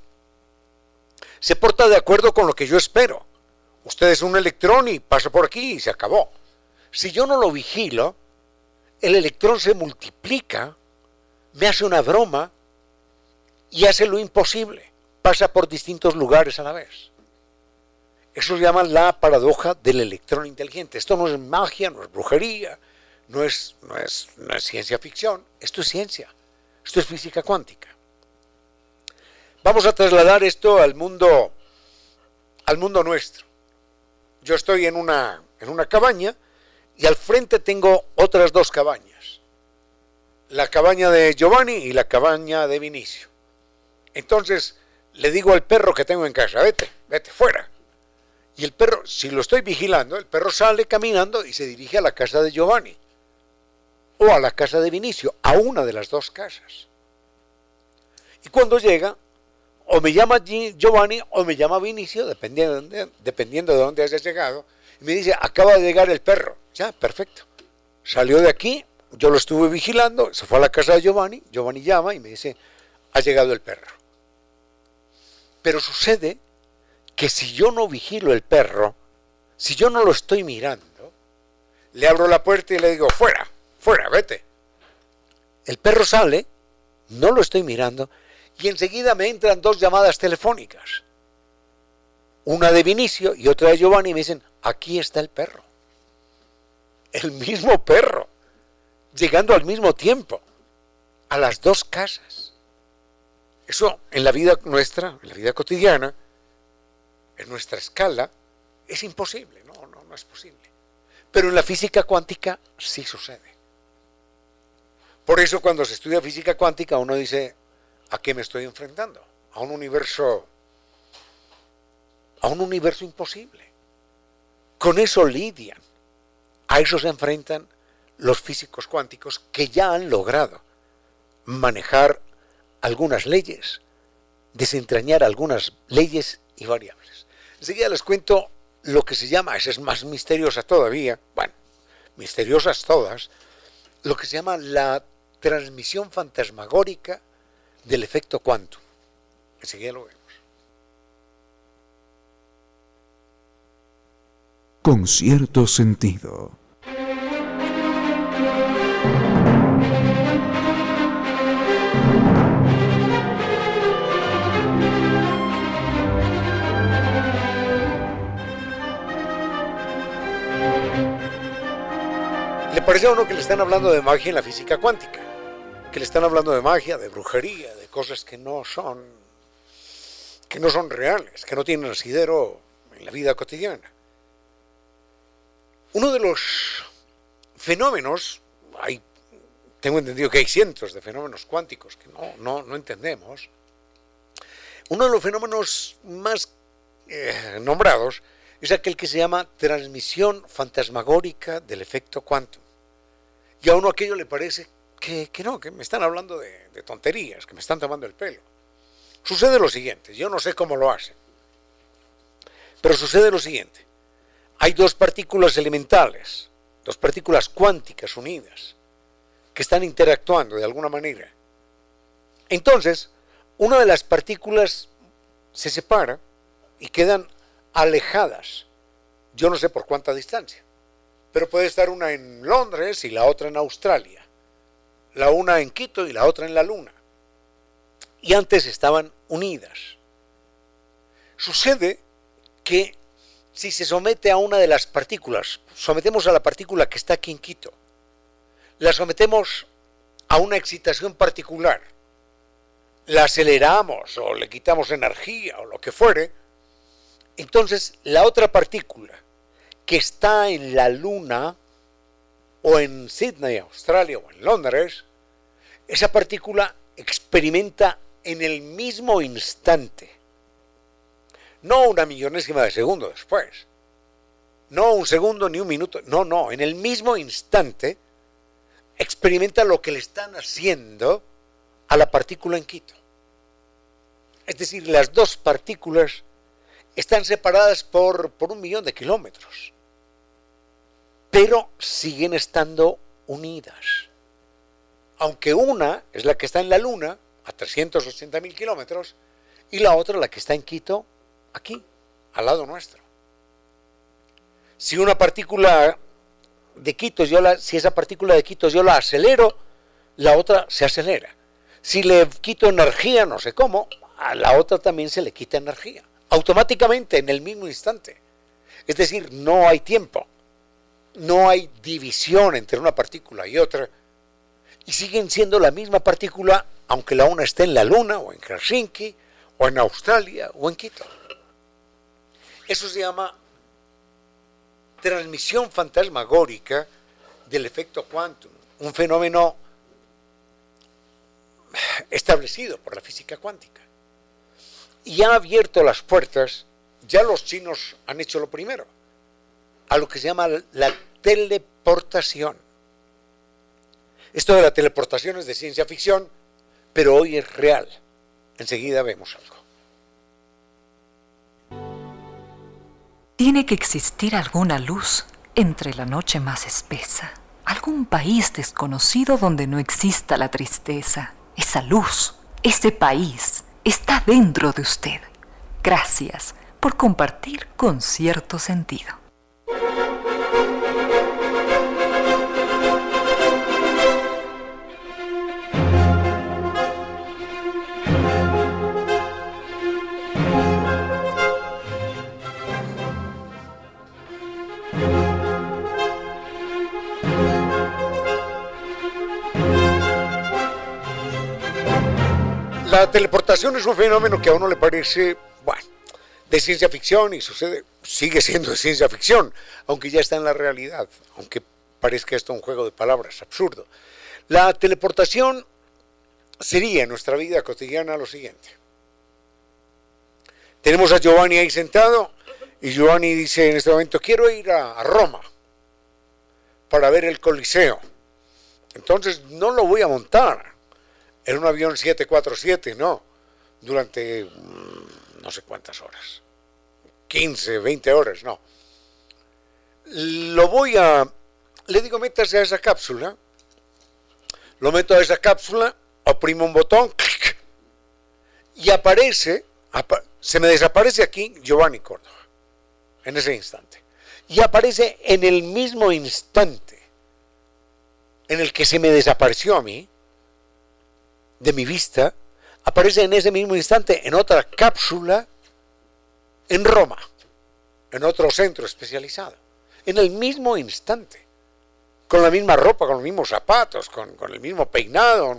se porta de acuerdo con lo que yo espero? Usted es un electrón y pasa por aquí y se acabó. Si yo no lo vigilo, el electrón se multiplica, me hace una broma y hace lo imposible. Pasa por distintos lugares a la vez. Eso se llama la paradoja del electrón inteligente. Esto no es magia, no es brujería, no es, no es, no es ciencia ficción, esto es ciencia. Esto es física cuántica. Vamos a trasladar esto al mundo, al mundo nuestro. Yo estoy en una, en una cabaña y al frente tengo otras dos cabañas. La cabaña de Giovanni y la cabaña de Vinicio. Entonces le digo al perro que tengo en casa, vete, vete, fuera. Y el perro, si lo estoy vigilando, el perro sale caminando y se dirige a la casa de Giovanni o a la casa de Vinicio, a una de las dos casas. Y cuando llega, o me llama Giovanni o me llama Vinicio, dependiendo de, dónde hayas llegado, y me dice, acaba de llegar el perro. Ya, perfecto. Salió de aquí, yo lo estuve vigilando, se fue a la casa de Giovanni, Giovanni llama y me dice, ha llegado el perro. Pero sucede que si yo no vigilo el perro, si yo no lo estoy mirando, le abro la puerta y le digo, fuera, fuera, vete. El perro sale, no lo estoy mirando, y enseguida me entran dos llamadas telefónicas. Una de Vinicio y otra de Giovanni y me dicen, aquí está el perro. El mismo perro, llegando al mismo tiempo, a las dos casas. Eso en la vida nuestra, en la vida cotidiana, en nuestra escala, es imposible, no, no, no es posible. Pero en la física cuántica sí sucede. Por eso cuando se estudia física cuántica uno dice, ¿a qué me estoy enfrentando? A un universo, a un universo imposible. Con eso lidian. A eso se enfrentan los físicos cuánticos que ya han logrado manejar algunas leyes, desentrañar algunas leyes y variables. Enseguida les cuento lo que se llama, esa es más misteriosa todavía, bueno, misteriosas todas, lo que se llama la transmisión fantasmagórica del efecto quantum. Enseguida lo vemos. Con cierto sentido. Parece a uno que le están hablando de magia en la física cuántica? Que le están hablando de magia, de brujería, de cosas que no son que no son reales, que no tienen asidero en la vida cotidiana. Uno de los fenómenos, hay, tengo entendido que hay cientos de fenómenos cuánticos que no, no, no entendemos, uno de los fenómenos más eh, nombrados es aquel que se llama transmisión fantasmagórica del efecto quantum. Y a uno aquello le parece que, no, que me están hablando de, de, tonterías, que me están tomando el pelo. Sucede lo siguiente, yo no sé cómo lo hacen, pero sucede lo siguiente. Hay dos partículas elementales, dos partículas cuánticas unidas, que están interactuando de alguna manera. Entonces, una de las partículas se separa y quedan alejadas. Yo no sé por cuánta distancia, pero puede estar una en Londres y la otra en Australia, la una en Quito y la otra en la Luna. Y antes estaban unidas. Sucede que si se somete a una de las partículas, sometemos a la partícula que está aquí en Quito, la sometemos a una excitación particular, la aceleramos o le quitamos energía o lo que fuere, entonces la otra partícula que está en la Luna o en Sydney, Australia o en Londres, esa partícula experimenta en el mismo instante, no una millonésima de segundo después, no un segundo ni un minuto, no, no, en el mismo instante experimenta lo que le están haciendo a la partícula en Quito. Es decir, las dos partículas están separadas por, por un millón de kilómetros, pero siguen estando unidas. Aunque una es la que está en la Luna, a 380 mil kilómetros, y la otra la que está en Quito, aquí, al lado nuestro. Si una partícula de Quito, yo la, si esa partícula de Quito yo la acelero, la otra se acelera. Si le quito energía, no sé cómo, a la otra también se le quita energía, automáticamente, en el mismo instante. Es decir, no hay tiempo, no hay división entre una partícula y otra, y siguen siendo la misma partícula, aunque la una esté en la Luna, o en Helsinki, o en Australia, o en Quito. Eso se llama transmisión fantasmagórica del efecto quantum, un fenómeno establecido por la física cuántica y ha abierto las puertas, ya los chinos han hecho lo primero, a lo que se llama la teleportación. Esto de la teleportación es de ciencia ficción, pero hoy es real. Enseguida vemos algo. Tiene que existir alguna luz entre la noche más espesa, algún país desconocido donde no exista la tristeza. Esa luz, ese país, está dentro de usted. Gracias por compartir con cierto sentido. La teleportación es un fenómeno que a uno le parece, bueno, de ciencia ficción y sucede, sigue siendo de ciencia ficción, aunque ya está en la realidad, aunque parezca esto un juego de palabras absurdo. La teleportación sería en nuestra vida cotidiana lo siguiente. Tenemos a Giovanni ahí sentado y Giovanni dice en este momento, quiero ir a, a Roma para ver el Coliseo. Entonces no lo voy a montar en un avión 747, no, durante mm, no sé cuántas horas, 15, 20 horas, no. Lo voy a, le digo, métase a esa cápsula, lo meto a esa cápsula, oprimo un botón, y aparece, se me desaparece aquí Giovanni Córdoba, en ese instante. Y aparece en el mismo instante en el que se me desapareció a mí, de mi vista aparece en ese mismo instante en otra cápsula en Roma, en otro centro especializado, en el mismo instante, con la misma ropa, con los mismos zapatos, con, el mismo peinado,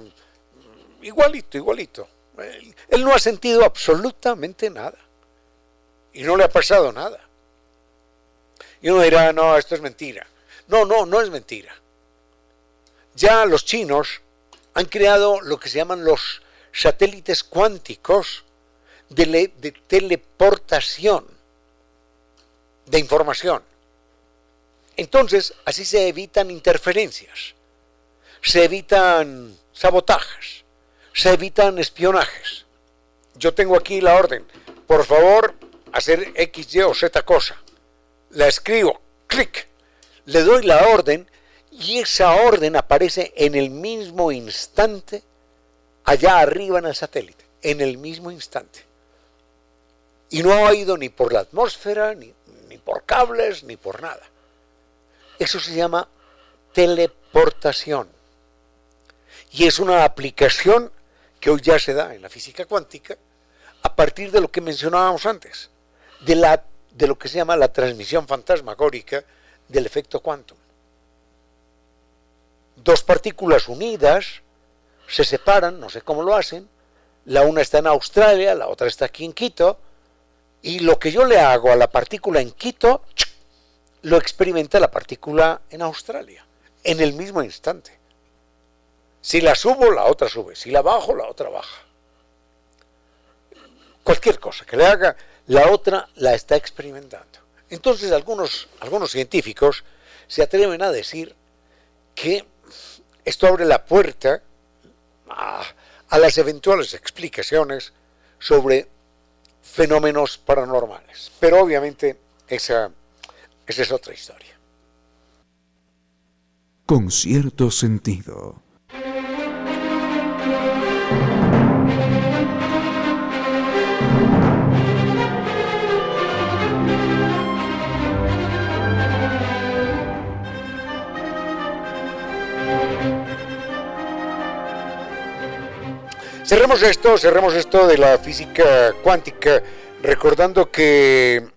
igualito, igualito. Él, él no ha sentido absolutamente nada y no le ha pasado nada. Y uno dirá, no, esto es mentira. No, no, no es mentira. Ya los chinos han creado lo que se llaman los satélites cuánticos de, teleportación de información. Entonces, así se evitan interferencias, se evitan sabotajes, se evitan espionajes. Yo tengo aquí la orden, por favor, hacer X, Y o Z cosa. La escribo, clic, le doy la orden y esa orden aparece en el mismo instante allá arriba en el satélite, en el mismo instante. Y no ha ido ni por la atmósfera, ni, por cables, ni por nada. Eso se llama teleportación. Y es una aplicación que hoy ya se da en la física cuántica a partir de lo que mencionábamos antes, de, de lo que se llama la transmisión fantasmagórica del efecto quantum. Dos partículas unidas se separan, no sé cómo lo hacen, la una está en Australia, la otra está aquí en Quito, y lo que yo le hago a la partícula en Quito, lo experimenta la partícula en Australia, en el mismo instante. Si la subo, la otra sube, si la bajo, la otra baja. Cualquier cosa que le haga, la otra la está experimentando. Entonces algunos, algunos científicos se atreven a decir que esto abre la puerta a, las eventuales explicaciones sobre fenómenos paranormales. Pero obviamente esa, esa es otra historia. Con cierto sentido. Cerremos esto, cerremos esto de la física cuántica, recordando que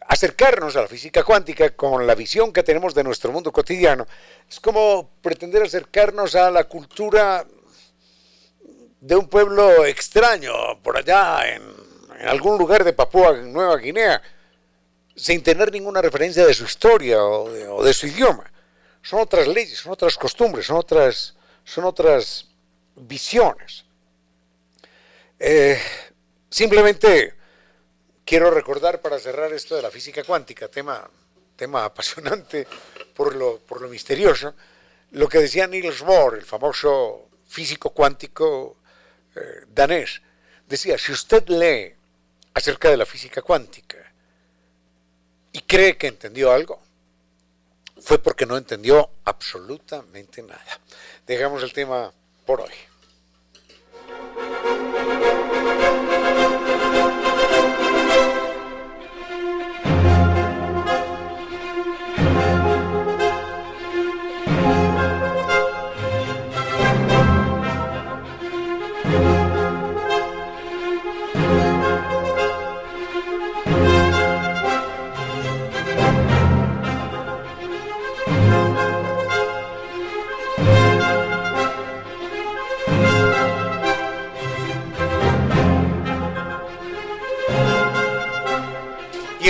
acercarnos a la física cuántica con la visión que tenemos de nuestro mundo cotidiano es como pretender acercarnos a la cultura de un pueblo extraño por allá en, algún lugar de Papúa Nueva Guinea sin tener ninguna referencia de su historia o de, o de su idioma. Son otras leyes, son otras costumbres, son otras, son otras visiones. Eh, simplemente quiero recordar para cerrar esto de la física cuántica, tema, tema apasionante por lo, por lo misterioso, lo que decía Niels Bohr, el famoso físico cuántico eh, danés. Decía, si usted lee acerca de la física cuántica y cree que entendió algo, fue porque no entendió absolutamente nada. Dejamos el tema por hoy.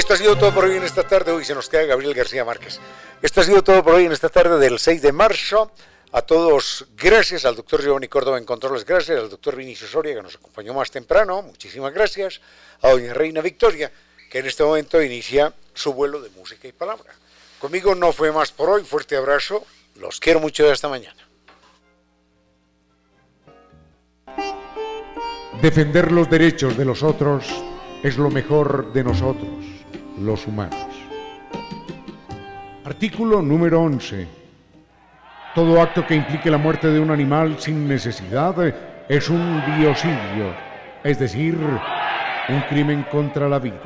Esto ha sido todo por hoy en esta tarde. Hoy se nos queda Gabriel García Márquez. Esto ha sido todo por hoy en esta tarde del 6 de marzo. A todos, gracias al doctor Giovanni Córdoba en Controles, gracias al doctor Vinicio Soria que nos acompañó más temprano, muchísimas gracias. A doña Reina Victoria, que en este momento inicia su vuelo de música y palabra. Conmigo no fue más por hoy. Fuerte abrazo. Los quiero mucho de esta mañana. Defender los derechos de los otros es lo mejor de nosotros, los humanos. Artículo número 11. Todo acto que implique la muerte de un animal sin necesidad es un biocidio, es decir, un crimen contra la vida.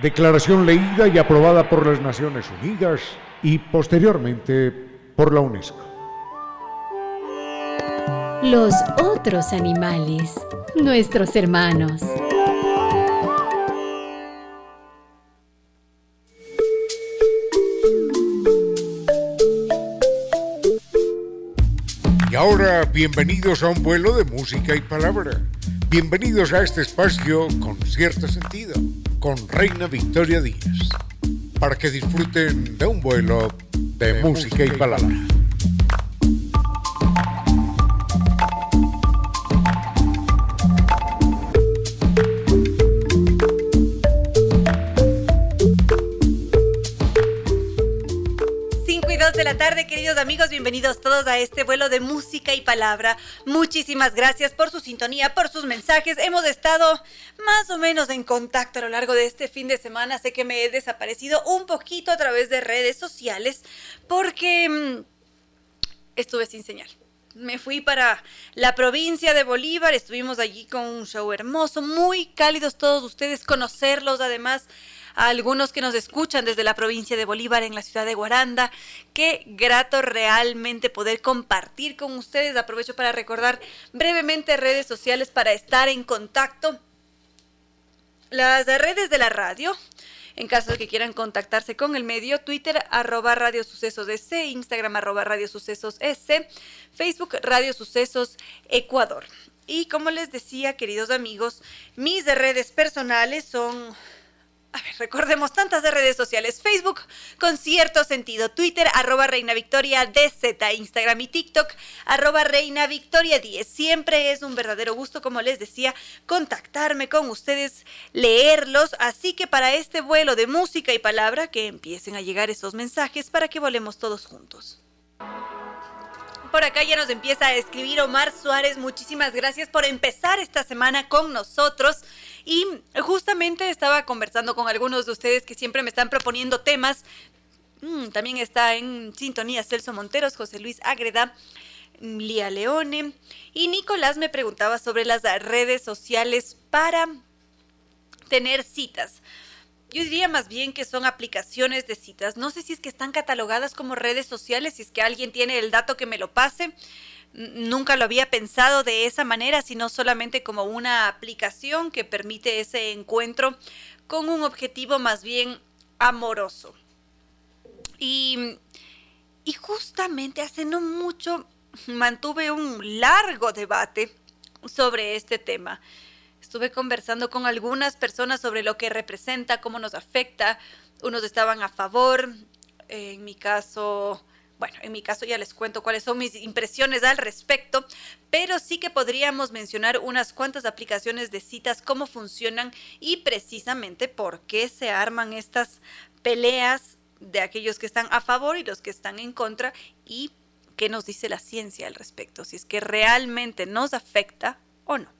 Declaración leída y aprobada por las Naciones Unidas y posteriormente por la UNESCO. Los otros animales, nuestros hermanos. Y ahora, bienvenidos a un vuelo de música y palabra. Bienvenidos a este espacio con cierto sentido, con Reina Victoria Díaz, para que disfruten de un vuelo de, música y palabra. La tarde, queridos amigos. Bienvenidos todos a este vuelo de música y palabra. Muchísimas gracias por su sintonía, por sus mensajes. Hemos estado más o menos en contacto a lo largo de este fin de semana. Sé que me he desaparecido un poquito a través de redes sociales porque mm, estuve sin señal. Me fui para la provincia de Bolívar, estuvimos allí con un show hermoso, muy cálidos todos ustedes, conocerlos además algunos que nos escuchan desde la provincia de Bolívar en la ciudad de Guaranda. Qué grato realmente poder compartir con ustedes. Aprovecho para recordar brevemente redes sociales para estar en contacto. Las redes de la radio, en caso de que quieran contactarse con el medio, Twitter arroba Radio Sucesos S, Instagram arroba Radio Sucesos S, Facebook Radio Sucesos Ecuador. Y como les decía, queridos amigos, mis redes personales son a ver, recordemos tantas de redes sociales. Facebook con cierto sentido. Twitter, arroba Reina Victoria DZ. Instagram y TikTok, arroba Reina Victoria 10. Siempre es un verdadero gusto, como les decía, contactarme con ustedes, leerlos. Así que para este vuelo de música y palabra, que empiecen a llegar esos mensajes para que volemos todos juntos. Por acá ya nos empieza a escribir Omar Suárez. Muchísimas gracias por empezar esta semana con nosotros. Y justamente estaba conversando con algunos de ustedes que siempre me están proponiendo temas. Mm, también está en sintonía Celso Monteros, José Luis Agreda. Lía Leone y Nicolás me preguntaba sobre las redes sociales para tener citas. Yo diría más bien que son aplicaciones de citas. No sé si es que están catalogadas como redes sociales, si es que alguien tiene el dato que me lo pase. Nunca lo había pensado de esa manera, sino solamente como una aplicación que permite ese encuentro con un objetivo más bien amoroso. Y, y justamente hace no mucho mantuve un largo debate sobre este tema estuve conversando con algunas personas sobre lo que representa, cómo nos afecta. Unos estaban a favor, en mi caso, bueno, en mi caso ya les cuento cuáles son mis impresiones al respecto, pero sí que podríamos mencionar unas cuantas aplicaciones de citas, cómo funcionan y precisamente por qué se arman estas peleas de aquellos que están a favor y los que están en contra y qué nos dice la ciencia al respecto, si es que realmente nos afecta o no.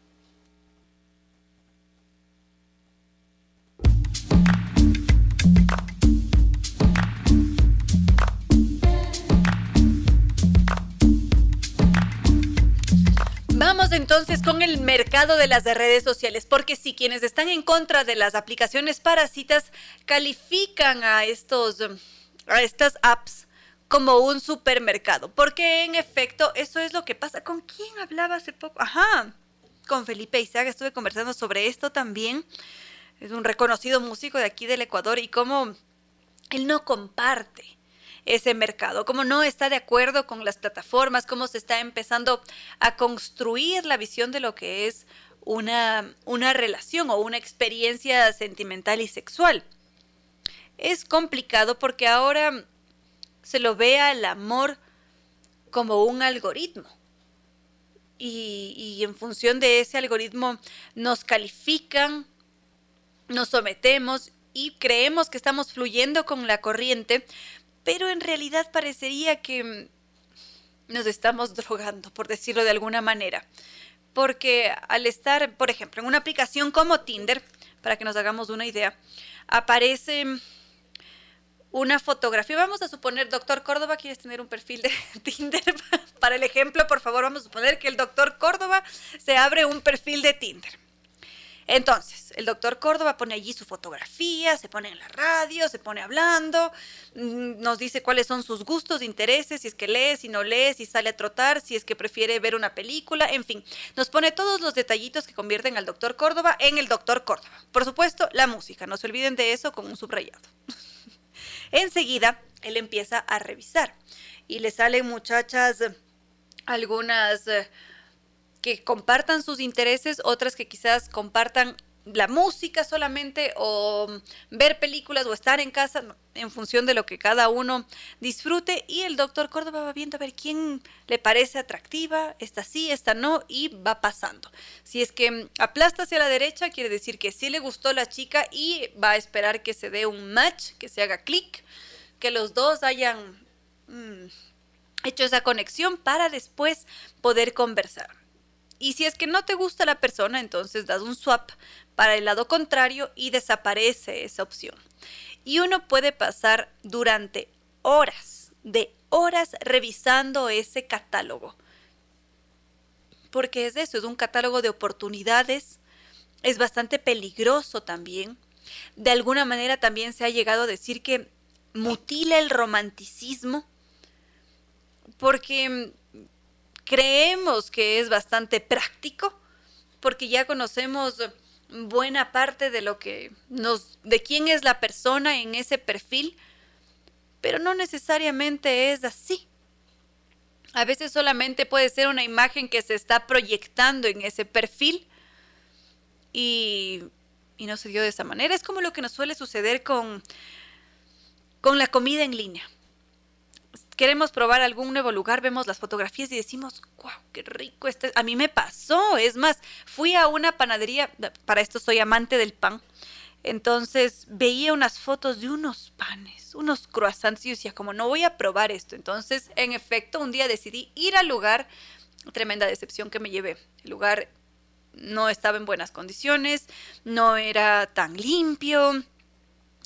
Vamos entonces con el mercado de las redes sociales, porque si quienes están en contra de las aplicaciones parásitas califican a estos a estas apps como un supermercado, porque en efecto eso es lo que pasa. ¿Con quién hablaba hace poco? Ajá, con Felipe Izaga estuve conversando sobre esto también. Es un reconocido músico de aquí del Ecuador y cómo él no comparte ese mercado, cómo no está de acuerdo con las plataformas, cómo se está empezando a construir la visión de lo que es una, una relación o una experiencia sentimental y sexual. Es complicado porque ahora se lo ve al amor como un algoritmo. Y, y, en función de ese algoritmo nos califican, nos sometemos y creemos que estamos fluyendo con la corriente, pero en realidad parecería que mm, nos estamos drogando, por decirlo de alguna manera. Porque al estar, por ejemplo, en una aplicación como Tinder, para que nos hagamos una idea, aparece una fotografía. Vamos a suponer, doctor Córdoba, ¿quieres tener un perfil de Tinder? Para el ejemplo, por favor, vamos a suponer que el doctor Córdoba se abre un perfil de Tinder. Entonces, el doctor Córdoba pone allí su fotografía, se pone en la radio, se pone hablando, mm, nos dice cuáles son sus gustos, intereses, si es que lee, si no lee, si sale a trotar, si es que prefiere ver una película, en fin, nos pone todos los detallitos que convierten al doctor Córdoba en el doctor Córdoba. Por supuesto, la música, no se olviden de eso con un subrayado. Enseguida, él empieza a revisar y le salen muchachas algunas... Eh, que compartan sus intereses, otras que quizás compartan la música solamente o ver películas o estar en casa en función de lo que cada uno disfrute y el doctor Córdoba va viendo a ver quién le parece atractiva, esta sí, esta no y va pasando. Si es que aplasta hacia la derecha quiere decir que sí le gustó la chica y va a esperar que se dé un match, que se haga clic, que los dos hayan mm, hecho esa conexión para después poder conversar. Y si es que no te gusta la persona, entonces das un swap para el lado contrario y desaparece esa opción. Y uno puede pasar durante horas, de horas revisando ese catálogo. Porque es eso, es un catálogo de oportunidades, es bastante peligroso también. De alguna manera también se ha llegado a decir que mutila el romanticismo porque creemos que es bastante práctico, porque ya conocemos buena parte de lo que nos de quién es la persona en ese perfil, pero no necesariamente es así. A veces solamente puede ser una imagen que se está proyectando en ese perfil y, y no se dio de esa manera. Es como lo que nos suele suceder con, con la comida en línea queremos probar algún nuevo lugar, vemos las fotografías y decimos, wow, qué rico este. A mí me pasó, es más, fui a una panadería, para esto soy amante del pan, entonces veía unas fotos de unos panes, unos croissants y decía, como no voy a probar esto. Entonces, en efecto, un día decidí ir al lugar, tremenda decepción que me llevé. El lugar no estaba en buenas condiciones, no era tan limpio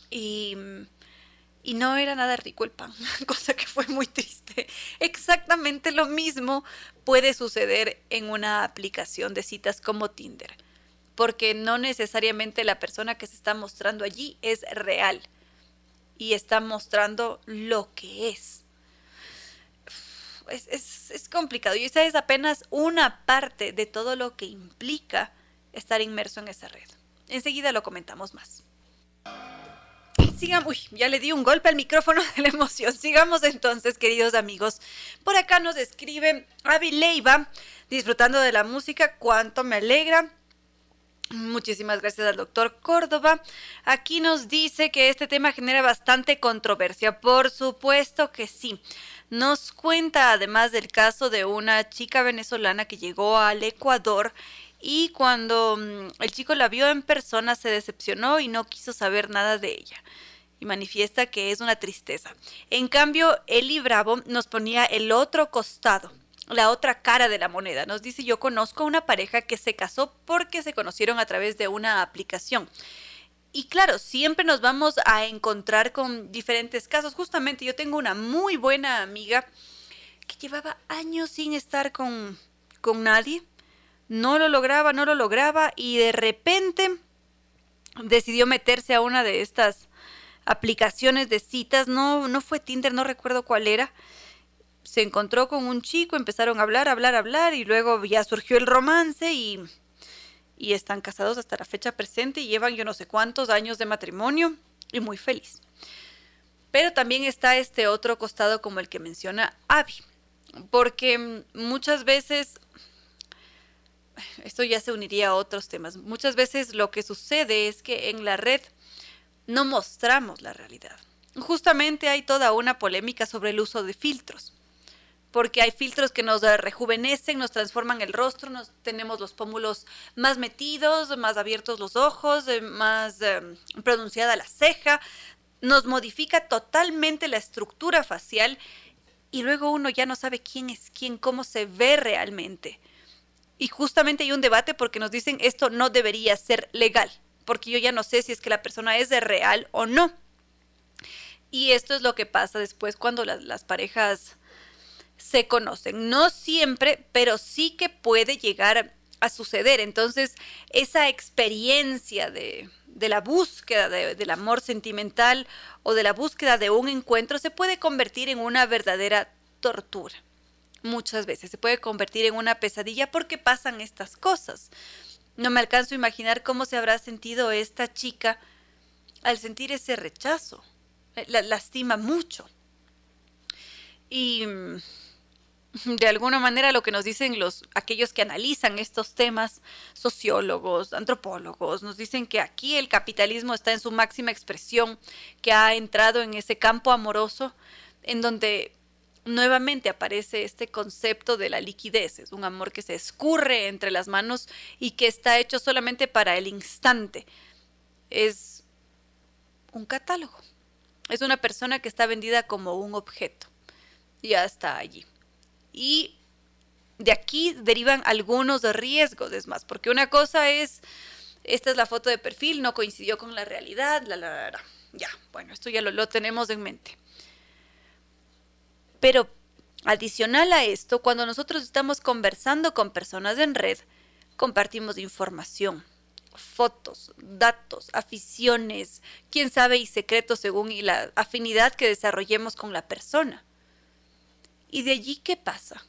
y y no era nada rico el pan, cosa que fue muy triste. Exactamente lo mismo puede suceder en una aplicación de citas como Tinder, porque no necesariamente la persona que se está mostrando allí es real y está mostrando lo que es. Es, complicado y esa es apenas una parte de todo lo que implica estar inmerso en esa red. Enseguida lo comentamos más sigamos, uy, ya le di un golpe al micrófono de la emoción. Sigamos entonces, queridos amigos. Por acá nos escribe Avi Leiva, disfrutando de la música, cuánto me alegra. Muchísimas gracias al doctor Córdoba. Aquí nos dice que este tema genera bastante controversia. Por supuesto que sí. Nos cuenta además del caso de una chica venezolana que llegó al Ecuador y cuando mm, el chico la vio en persona se decepcionó y no quiso saber nada de ella y manifiesta que es una tristeza. En cambio, Eli Bravo nos ponía el otro costado, la otra cara de la moneda. Nos dice, yo conozco una pareja que se casó porque se conocieron a través de una aplicación. Y claro, siempre nos vamos a encontrar con diferentes casos. Justamente yo tengo una muy buena amiga que llevaba años sin estar con, con nadie. No lo lograba, no lo lograba y de repente decidió meterse a una de estas aplicaciones de citas, no, no fue Tinder, no recuerdo cuál era. Se encontró con un chico, empezaron a hablar, hablar, hablar y luego ya surgió el romance y, y están casados hasta la fecha presente y llevan yo no sé cuántos años de matrimonio y muy feliz. Pero también está este otro costado como el que menciona Abby, porque muchas veces, esto ya se uniría a otros temas, muchas veces lo que sucede es que en la red no mostramos la realidad. Justamente hay toda una polémica sobre el uso de filtros, porque hay filtros que nos rejuvenecen, nos transforman el rostro, nos tenemos los pómulos más metidos, más abiertos los ojos, eh, más eh, pronunciada la ceja, nos modifica totalmente la estructura facial y luego uno ya no sabe quién es quién, cómo se ve realmente. Y justamente hay un debate porque nos dicen esto no debería ser legal porque yo ya no sé si es que la persona es de real o no. Y esto es lo que pasa después cuando las, parejas se conocen. No siempre, pero sí que puede llegar a suceder. Entonces, esa experiencia de, la búsqueda del amor sentimental o de la búsqueda de un encuentro se puede convertir en una verdadera tortura. Muchas veces se puede convertir en una pesadilla porque pasan estas cosas. No me alcanzo a imaginar cómo se habrá sentido esta chica al sentir ese rechazo. La lastima mucho. Y mm, de alguna manera lo que nos dicen los aquellos que analizan estos temas, sociólogos, antropólogos, nos dicen que aquí el capitalismo está en su máxima expresión, que ha entrado en ese campo amoroso en donde nuevamente aparece este concepto de la liquidez, es un amor que se escurre entre las manos y que está hecho solamente para el instante. Es un catálogo. Es una persona que está vendida como un objeto. ya está allí. Y de aquí derivan algunos riesgos, es más, porque una cosa es, esta es la foto de perfil, no coincidió con la realidad, la, la, la, ya, bueno, esto ya lo tenemos en mente. Pero adicional a esto, cuando nosotros estamos conversando con personas en red, compartimos información, fotos, datos, aficiones, quién sabe y secretos según la afinidad que desarrollemos con la persona. ¿Y de allí qué pasa?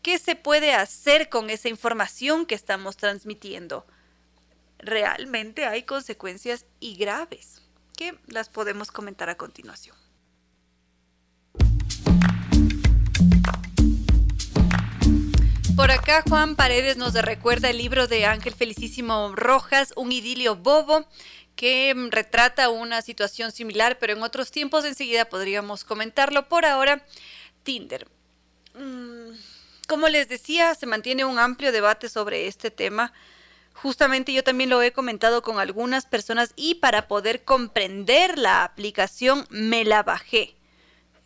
¿Qué se puede hacer con esa información que estamos transmitiendo? Realmente hay consecuencias y graves que las podemos comentar a continuación. Por acá Juan Paredes nos recuerda el libro de Ángel Felicísimo Rojas, Un idilio bobo, que retrata una situación similar, pero en otros tiempos enseguida podríamos comentarlo. Por ahora, Tinder. Mm, como les decía, se mantiene un amplio debate sobre este tema. Justamente yo también lo he comentado con algunas personas y para poder comprender la aplicación me la bajé.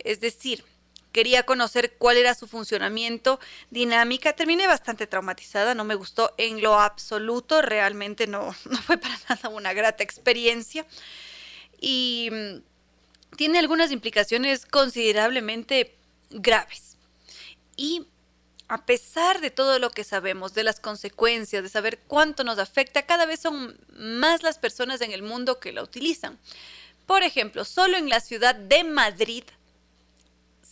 Es decir, quería conocer cuál era su funcionamiento, dinámica. Terminé bastante traumatizada, no me gustó en lo absoluto, realmente no, no fue para nada una grata experiencia. Y mm, tiene algunas implicaciones considerablemente graves. Y a pesar de todo lo que sabemos, de las consecuencias, de saber cuánto nos afecta, cada vez son más las personas en el mundo que la utilizan. Por ejemplo, solo en la ciudad de Madrid,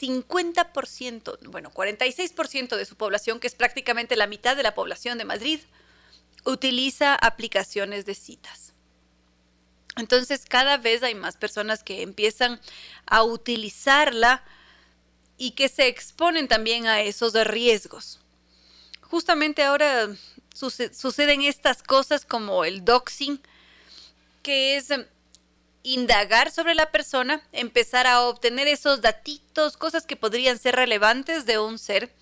50%, bueno, 46% de su población, que es prácticamente la mitad de la población de Madrid, utiliza aplicaciones de citas. Entonces, cada vez hay más personas que empiezan a utilizarla y que se exponen también a esos riesgos. Justamente ahora suceden estas cosas como el doxing, que es indagar sobre la persona, empezar a obtener esos datitos, cosas que podrían ser relevantes de un ser,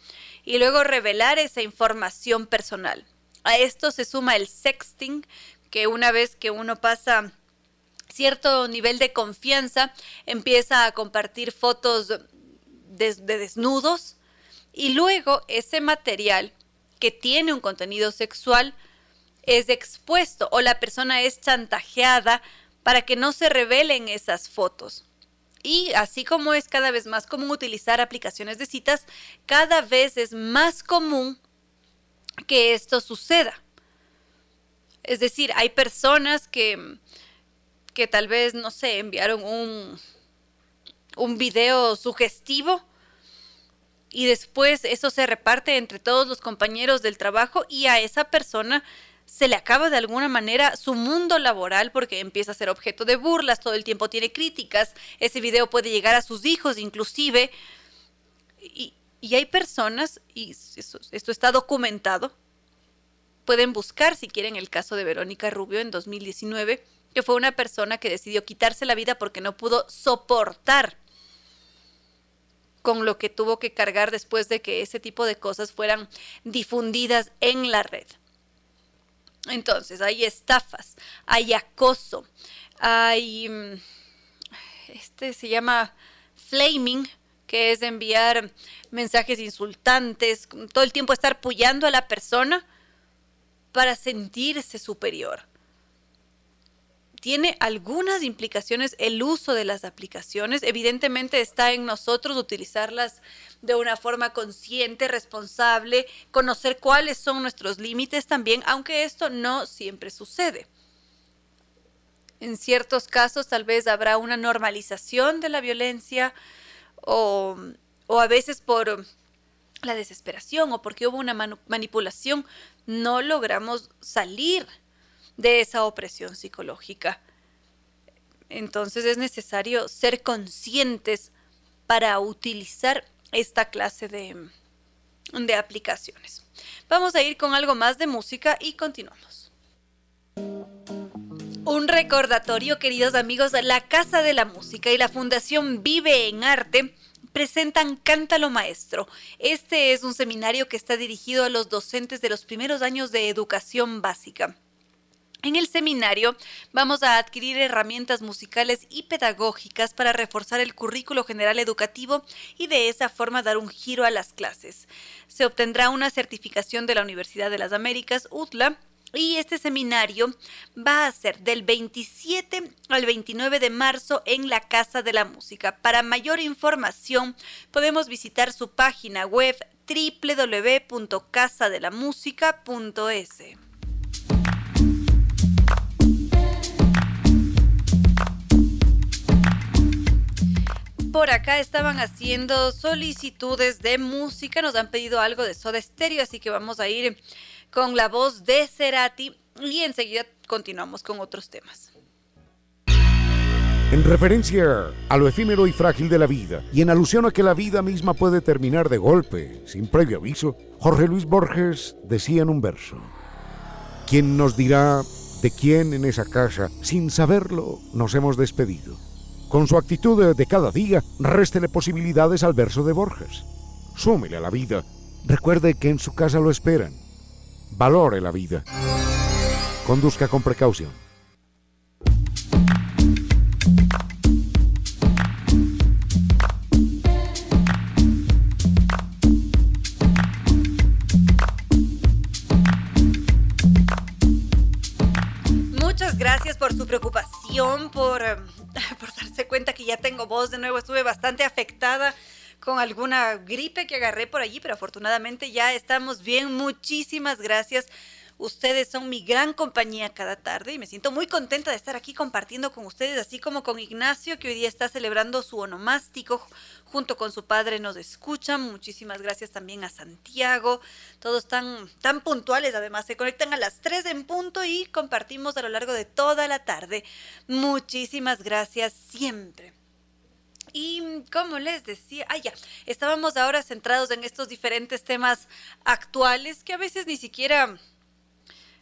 y luego revelar esa información personal. A esto se suma el sexting, que una vez que uno pasa cierto nivel de confianza, empieza a compartir fotos de, desnudos y luego ese material que tiene un contenido sexual es expuesto o la persona es chantajeada para que no se revelen esas fotos. Y así como es cada vez más común utilizar aplicaciones de citas, cada vez es más común que esto suceda. Es decir, hay personas que, que tal vez, no sé, enviaron un, un video sugestivo y después eso se reparte entre todos los compañeros del trabajo y a esa persona se le acaba de alguna manera su mundo laboral porque empieza a ser objeto de burlas, todo el tiempo tiene críticas, ese video puede llegar a sus hijos inclusive. Y, hay personas, y esto está documentado, pueden buscar si quieren el caso de Verónica Rubio en 2019, que fue una persona que decidió quitarse la vida porque no pudo soportar con lo que tuvo que cargar después de que ese tipo de cosas fueran difundidas en la red. Entonces, hay estafas, hay acoso, hay, mm, este se llama flaming, que es enviar mensajes insultantes, todo el tiempo estar pullando a la persona para sentirse superior tiene algunas implicaciones el uso de las aplicaciones. Evidentemente está en nosotros utilizarlas de una forma consciente, responsable, conocer cuáles son nuestros límites también, aunque esto no siempre sucede. En ciertos casos tal vez habrá una normalización de la violencia o, o a veces por la desesperación o porque hubo una manipulación no logramos salir de esa opresión psicológica. Entonces es necesario ser conscientes para utilizar esta clase de, de aplicaciones. Vamos a ir con algo más de música y continuamos. Un recordatorio, queridos amigos, la Casa de la Música y la Fundación Vive en Arte presentan Cántalo Maestro. Este es un seminario que está dirigido a los docentes de los primeros años de educación básica. En el seminario vamos a adquirir herramientas musicales y pedagógicas para reforzar el currículo general educativo y de esa forma dar un giro a las clases. Se obtendrá una certificación de la Universidad de las Américas, UTLA, y este seminario va a ser del 27 al 29 de marzo en la Casa de la Música. Para mayor información podemos visitar su página web www.casadelamusica.es. por acá estaban haciendo solicitudes de música, nos han pedido algo de Soda Stereo, así que vamos a ir con la voz de Cerati y enseguida continuamos con otros temas. En referencia a lo efímero y frágil de la vida, y en alusión a que la vida misma puede terminar de golpe, sin previo aviso, Jorge Luis Borges decía en un verso, ¿quién nos dirá de quién en esa casa, sin saberlo, nos hemos despedido? Con su actitud de cada día, réstele posibilidades al verso de Borges. Súmele a la vida. Recuerde que en su casa lo esperan. Valore la vida. Conduzca con precaución. Muchas gracias por su preocupación, por por darse cuenta que ya tengo voz de nuevo. Estuve bastante afectada con alguna gripe que agarré por allí, pero afortunadamente ya estamos bien. Muchísimas gracias. Ustedes son mi gran compañía cada tarde y me siento muy contenta de estar aquí compartiendo con ustedes, así como con Ignacio, que hoy día está celebrando su onomástico junto con su padre nos escuchan. Muchísimas gracias también a Santiago. Todos tan, tan puntuales, además se conectan a las 3 en punto y compartimos a lo largo de toda la tarde. Muchísimas gracias siempre. Y como les decía, ah, ya, estábamos ahora centrados en estos diferentes temas actuales que a veces ni siquiera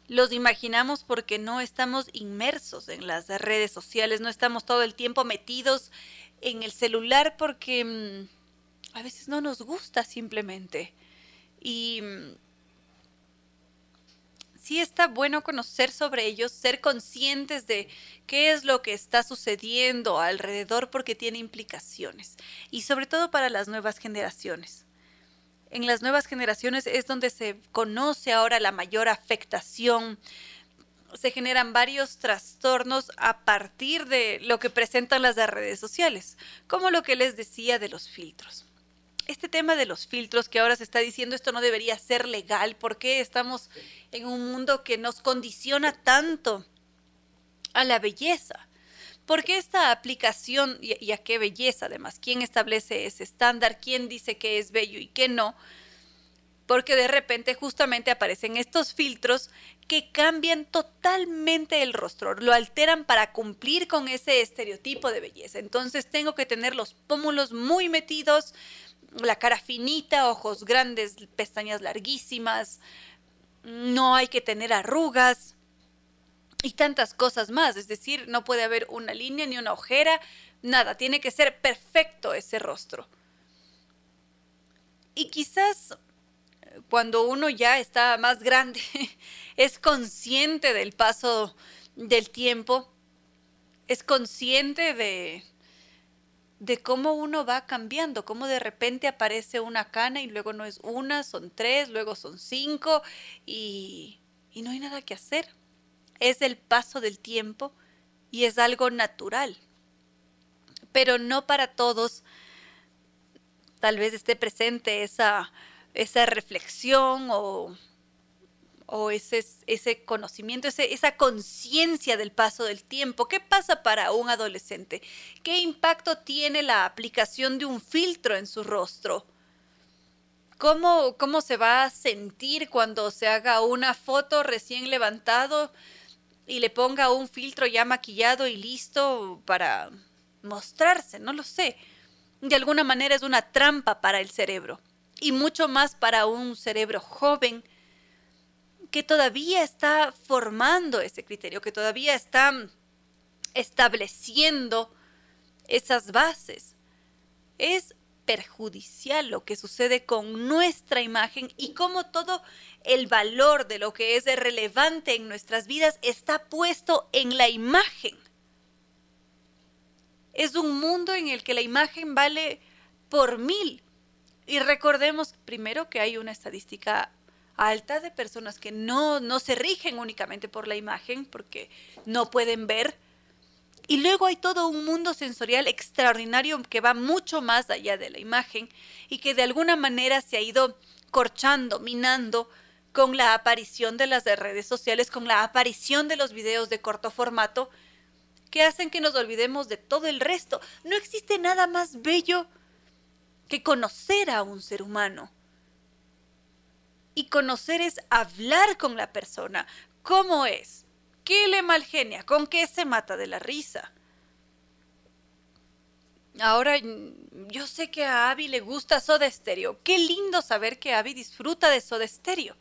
los imaginamos porque no estamos inmersos en las redes sociales, no estamos todo el tiempo metidos en el celular porque mm, a veces no nos gusta simplemente. Y mm, sí está bueno conocer sobre ellos, ser conscientes de qué es lo que está sucediendo alrededor porque tiene implicaciones. Y sobre todo para las nuevas generaciones en las nuevas generaciones es donde se conoce ahora la mayor afectación. Se generan varios trastornos a partir de lo que presentan las redes sociales, como lo que les decía de los filtros. Este tema de los filtros que ahora se está diciendo esto no debería ser legal, porque estamos en un mundo que nos condiciona tanto a la belleza? ¿Por qué esta aplicación, y, a qué belleza además? ¿Quién establece ese estándar? ¿Quién dice que es bello y qué no? Porque de repente justamente aparecen estos filtros que cambian totalmente el rostro, lo alteran para cumplir con ese estereotipo de belleza. Entonces tengo que tener los pómulos muy metidos, la cara finita, ojos grandes, pestañas larguísimas, no hay que tener arrugas, y tantas cosas más. Es decir, no puede haber una línea ni una ojera, nada. Tiene que ser perfecto ese rostro. Y quizás eh, cuando uno ya está más grande, es consciente del paso del tiempo, es consciente de, de cómo uno va cambiando, cómo de repente aparece una cana y luego no es una, son tres, luego son cinco y, y no hay nada que hacer es el paso del tiempo y es algo natural. Pero no para todos tal vez esté presente esa, esa reflexión o, o ese, ese conocimiento, esa conciencia del paso del tiempo. ¿Qué pasa para un adolescente? ¿Qué impacto tiene la aplicación de un filtro en su rostro? ¿Cómo, ¿Cómo se va a sentir cuando se haga una foto recién levantado y le ponga un filtro ya maquillado y listo para mostrarse, no lo sé. De alguna manera es una trampa para el cerebro y mucho más para un cerebro joven que todavía está formando ese criterio, que todavía está estableciendo esas bases. Es perjudicial lo que sucede con nuestra imagen y cómo todo el valor de lo que es relevante en nuestras vidas está puesto en la imagen. Es un mundo en el que la imagen vale por mil. Y recordemos primero que hay una estadística alta de personas que no, no se rigen únicamente por la imagen porque no pueden ver. Y luego hay todo un mundo sensorial extraordinario que va mucho más allá de la imagen y que de alguna manera se ha ido corchando, minando con la aparición de las redes sociales, con la aparición de los videos de corto formato, que hacen que nos olvidemos de todo el resto. No existe nada más bello que conocer a un ser humano. Y conocer es hablar con la persona, cómo es, qué le malgenia, con qué se mata de la risa. Ahora, yo sé que a Abby le gusta Soda Stereo. Qué lindo saber que Abby disfruta de Soda Stereo.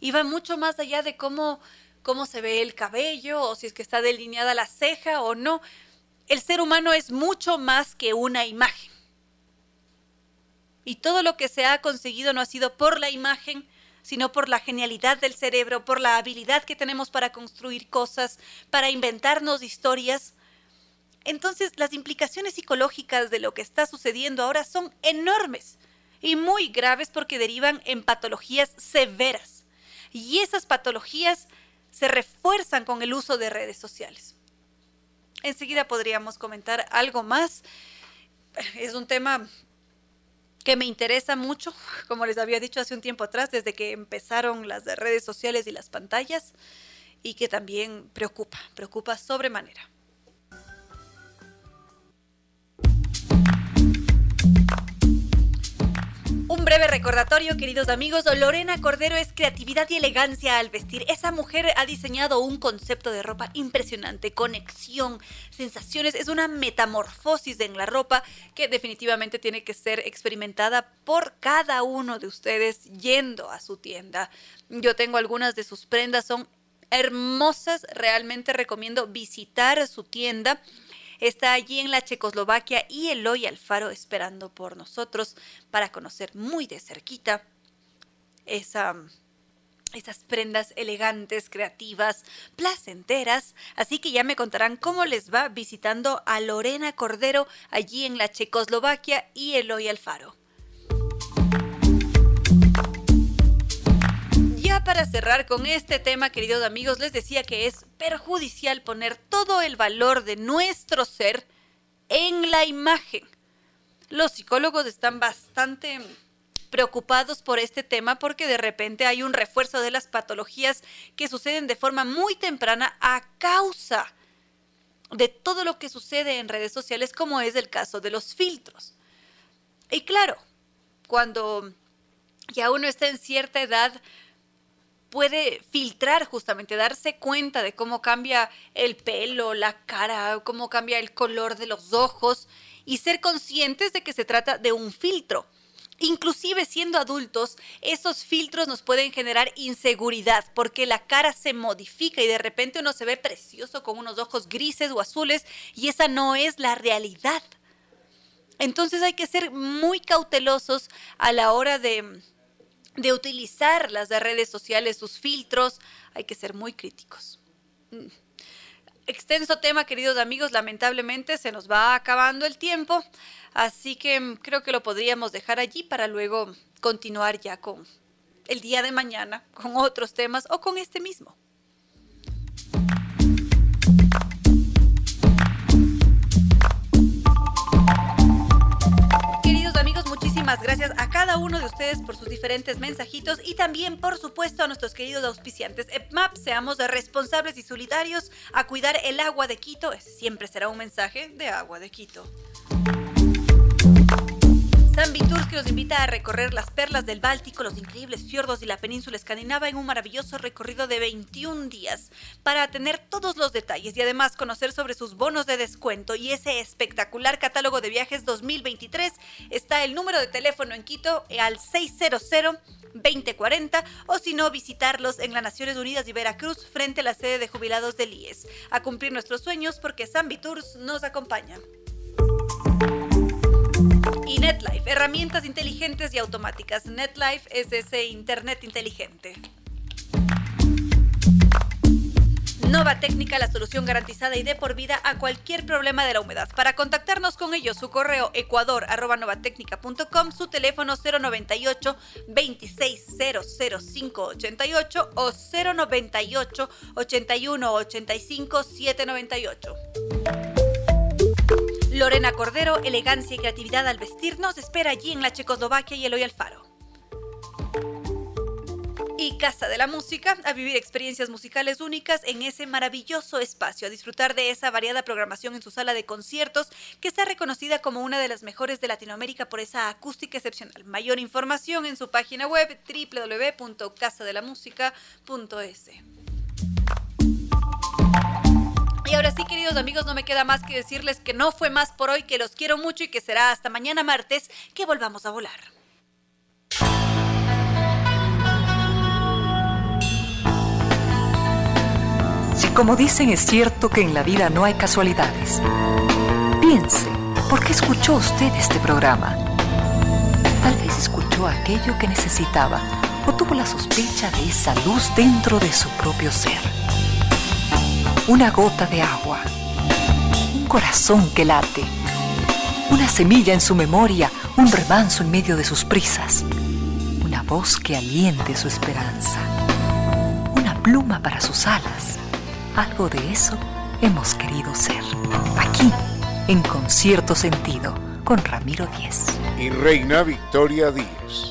Y va mucho más allá de cómo, cómo se ve el cabello, o si es que está delineada la ceja o no. El ser humano es mucho más que una imagen. Y todo lo que se ha conseguido no ha sido por la imagen, sino por la genialidad del cerebro, por la habilidad que tenemos para construir cosas, para inventarnos historias. Entonces, las implicaciones psicológicas de lo que está sucediendo ahora son enormes y muy graves porque derivan en patologías severas. Y esas patologías se refuerzan con el uso de redes sociales. Enseguida podríamos comentar algo más. Es un tema que me interesa mucho, como les había dicho hace un tiempo atrás, desde que empezaron las redes sociales y las pantallas, y que también preocupa, preocupa sobremanera. Breve recordatorio, queridos amigos. Lorena Cordero es creatividad y elegancia al vestir. Esa mujer ha diseñado un concepto de ropa impresionante, conexión, sensaciones. Es una metamorfosis en la ropa que definitivamente tiene que ser experimentada por cada uno de ustedes yendo a su tienda. Yo tengo algunas de sus prendas, son hermosas. Realmente recomiendo visitar su tienda está allí en la Checoslovaquia y Eloy Alfaro esperando por nosotros para conocer muy de cerquita esa, esas prendas elegantes, creativas, placenteras. Así que ya me contarán cómo les va visitando a Lorena Cordero allí en la Checoslovaquia y Eloy Alfaro. Para cerrar con este tema, queridos amigos, les decía que es perjudicial poner todo el valor de nuestro ser en la imagen. Los psicólogos están bastante preocupados por este tema porque de repente hay un refuerzo de las patologías que suceden de forma muy temprana a causa de todo lo que sucede en redes sociales, como es el caso de los filtros. Y claro, cuando ya uno está en cierta edad, puede filtrar justamente, darse cuenta de cómo cambia el pelo, la cara, cómo cambia el color de los ojos y ser conscientes de que se trata de un filtro. Inclusive siendo adultos, esos filtros nos pueden generar inseguridad porque la cara se modifica y de repente uno se ve precioso con unos ojos grises o azules y esa no es la realidad. Entonces hay que ser muy cautelosos a la hora de, de utilizar las redes sociales, sus filtros, hay que ser muy críticos. Mm. Extenso tema, queridos amigos, lamentablemente se nos va acabando el tiempo, así que mm, creo que lo podríamos dejar allí para luego continuar ya con el día de mañana, con otros temas o con este mismo. Gracias a cada uno de ustedes por sus diferentes mensajitos y también, por supuesto, a nuestros queridos auspiciantes. EPMAP, seamos responsables y solidarios a cuidar el agua de Quito. Siempre será un mensaje de agua de Quito. Tours que nos invita a recorrer las perlas del Báltico, los increíbles fiordos y la península escandinava en un maravilloso recorrido de 21 días para tener todos los detalles y además conocer sobre sus bonos de descuento y ese espectacular catálogo de viajes 2023 está el número de teléfono en Quito al 600 2040 o si no visitarlos en las Naciones Unidas y Veracruz frente a la sede de jubilados del IES. A cumplir nuestros sueños porque Tours nos acompaña. Y Netla herramientas inteligentes y automáticas. NetLife es ese Internet inteligente. Nova Técnica, la solución garantizada y de por vida a cualquier problema de la humedad. Para contactarnos con ellos, su correo ecuador.novatecnica.com, su teléfono 098 2600588 o 098 81 85 798. Lorena Cordero, elegancia y creatividad al vestir, nos espera allí en la Checoslovaquia y Eloy Alfaro y Casa de la Música, a vivir experiencias musicales únicas en ese maravilloso espacio, a disfrutar de esa variada programación en su sala de conciertos que está reconocida como una de las mejores de Latinoamérica por esa acústica excepcional. Mayor información en su página web www.casadelamusica.es. Y ahora sí, queridos amigos, no me queda más que decirles que no fue más por hoy, que los quiero mucho y que será hasta mañana martes que volvamos a volar. Como dicen, es cierto que en la vida no hay casualidades. Piense, ¿por qué escuchó usted este programa? Tal vez escuchó aquello que necesitaba o tuvo la sospecha de esa luz dentro de su propio ser. Una gota de agua, un corazón que late, una semilla en su memoria, un remanso en medio de sus prisas, una voz que aliente su esperanza, una pluma para sus alas algo de eso hemos querido ser. Aquí, en Concierto Sentido, con Ramiro Díez. Y Reina Victoria Díez.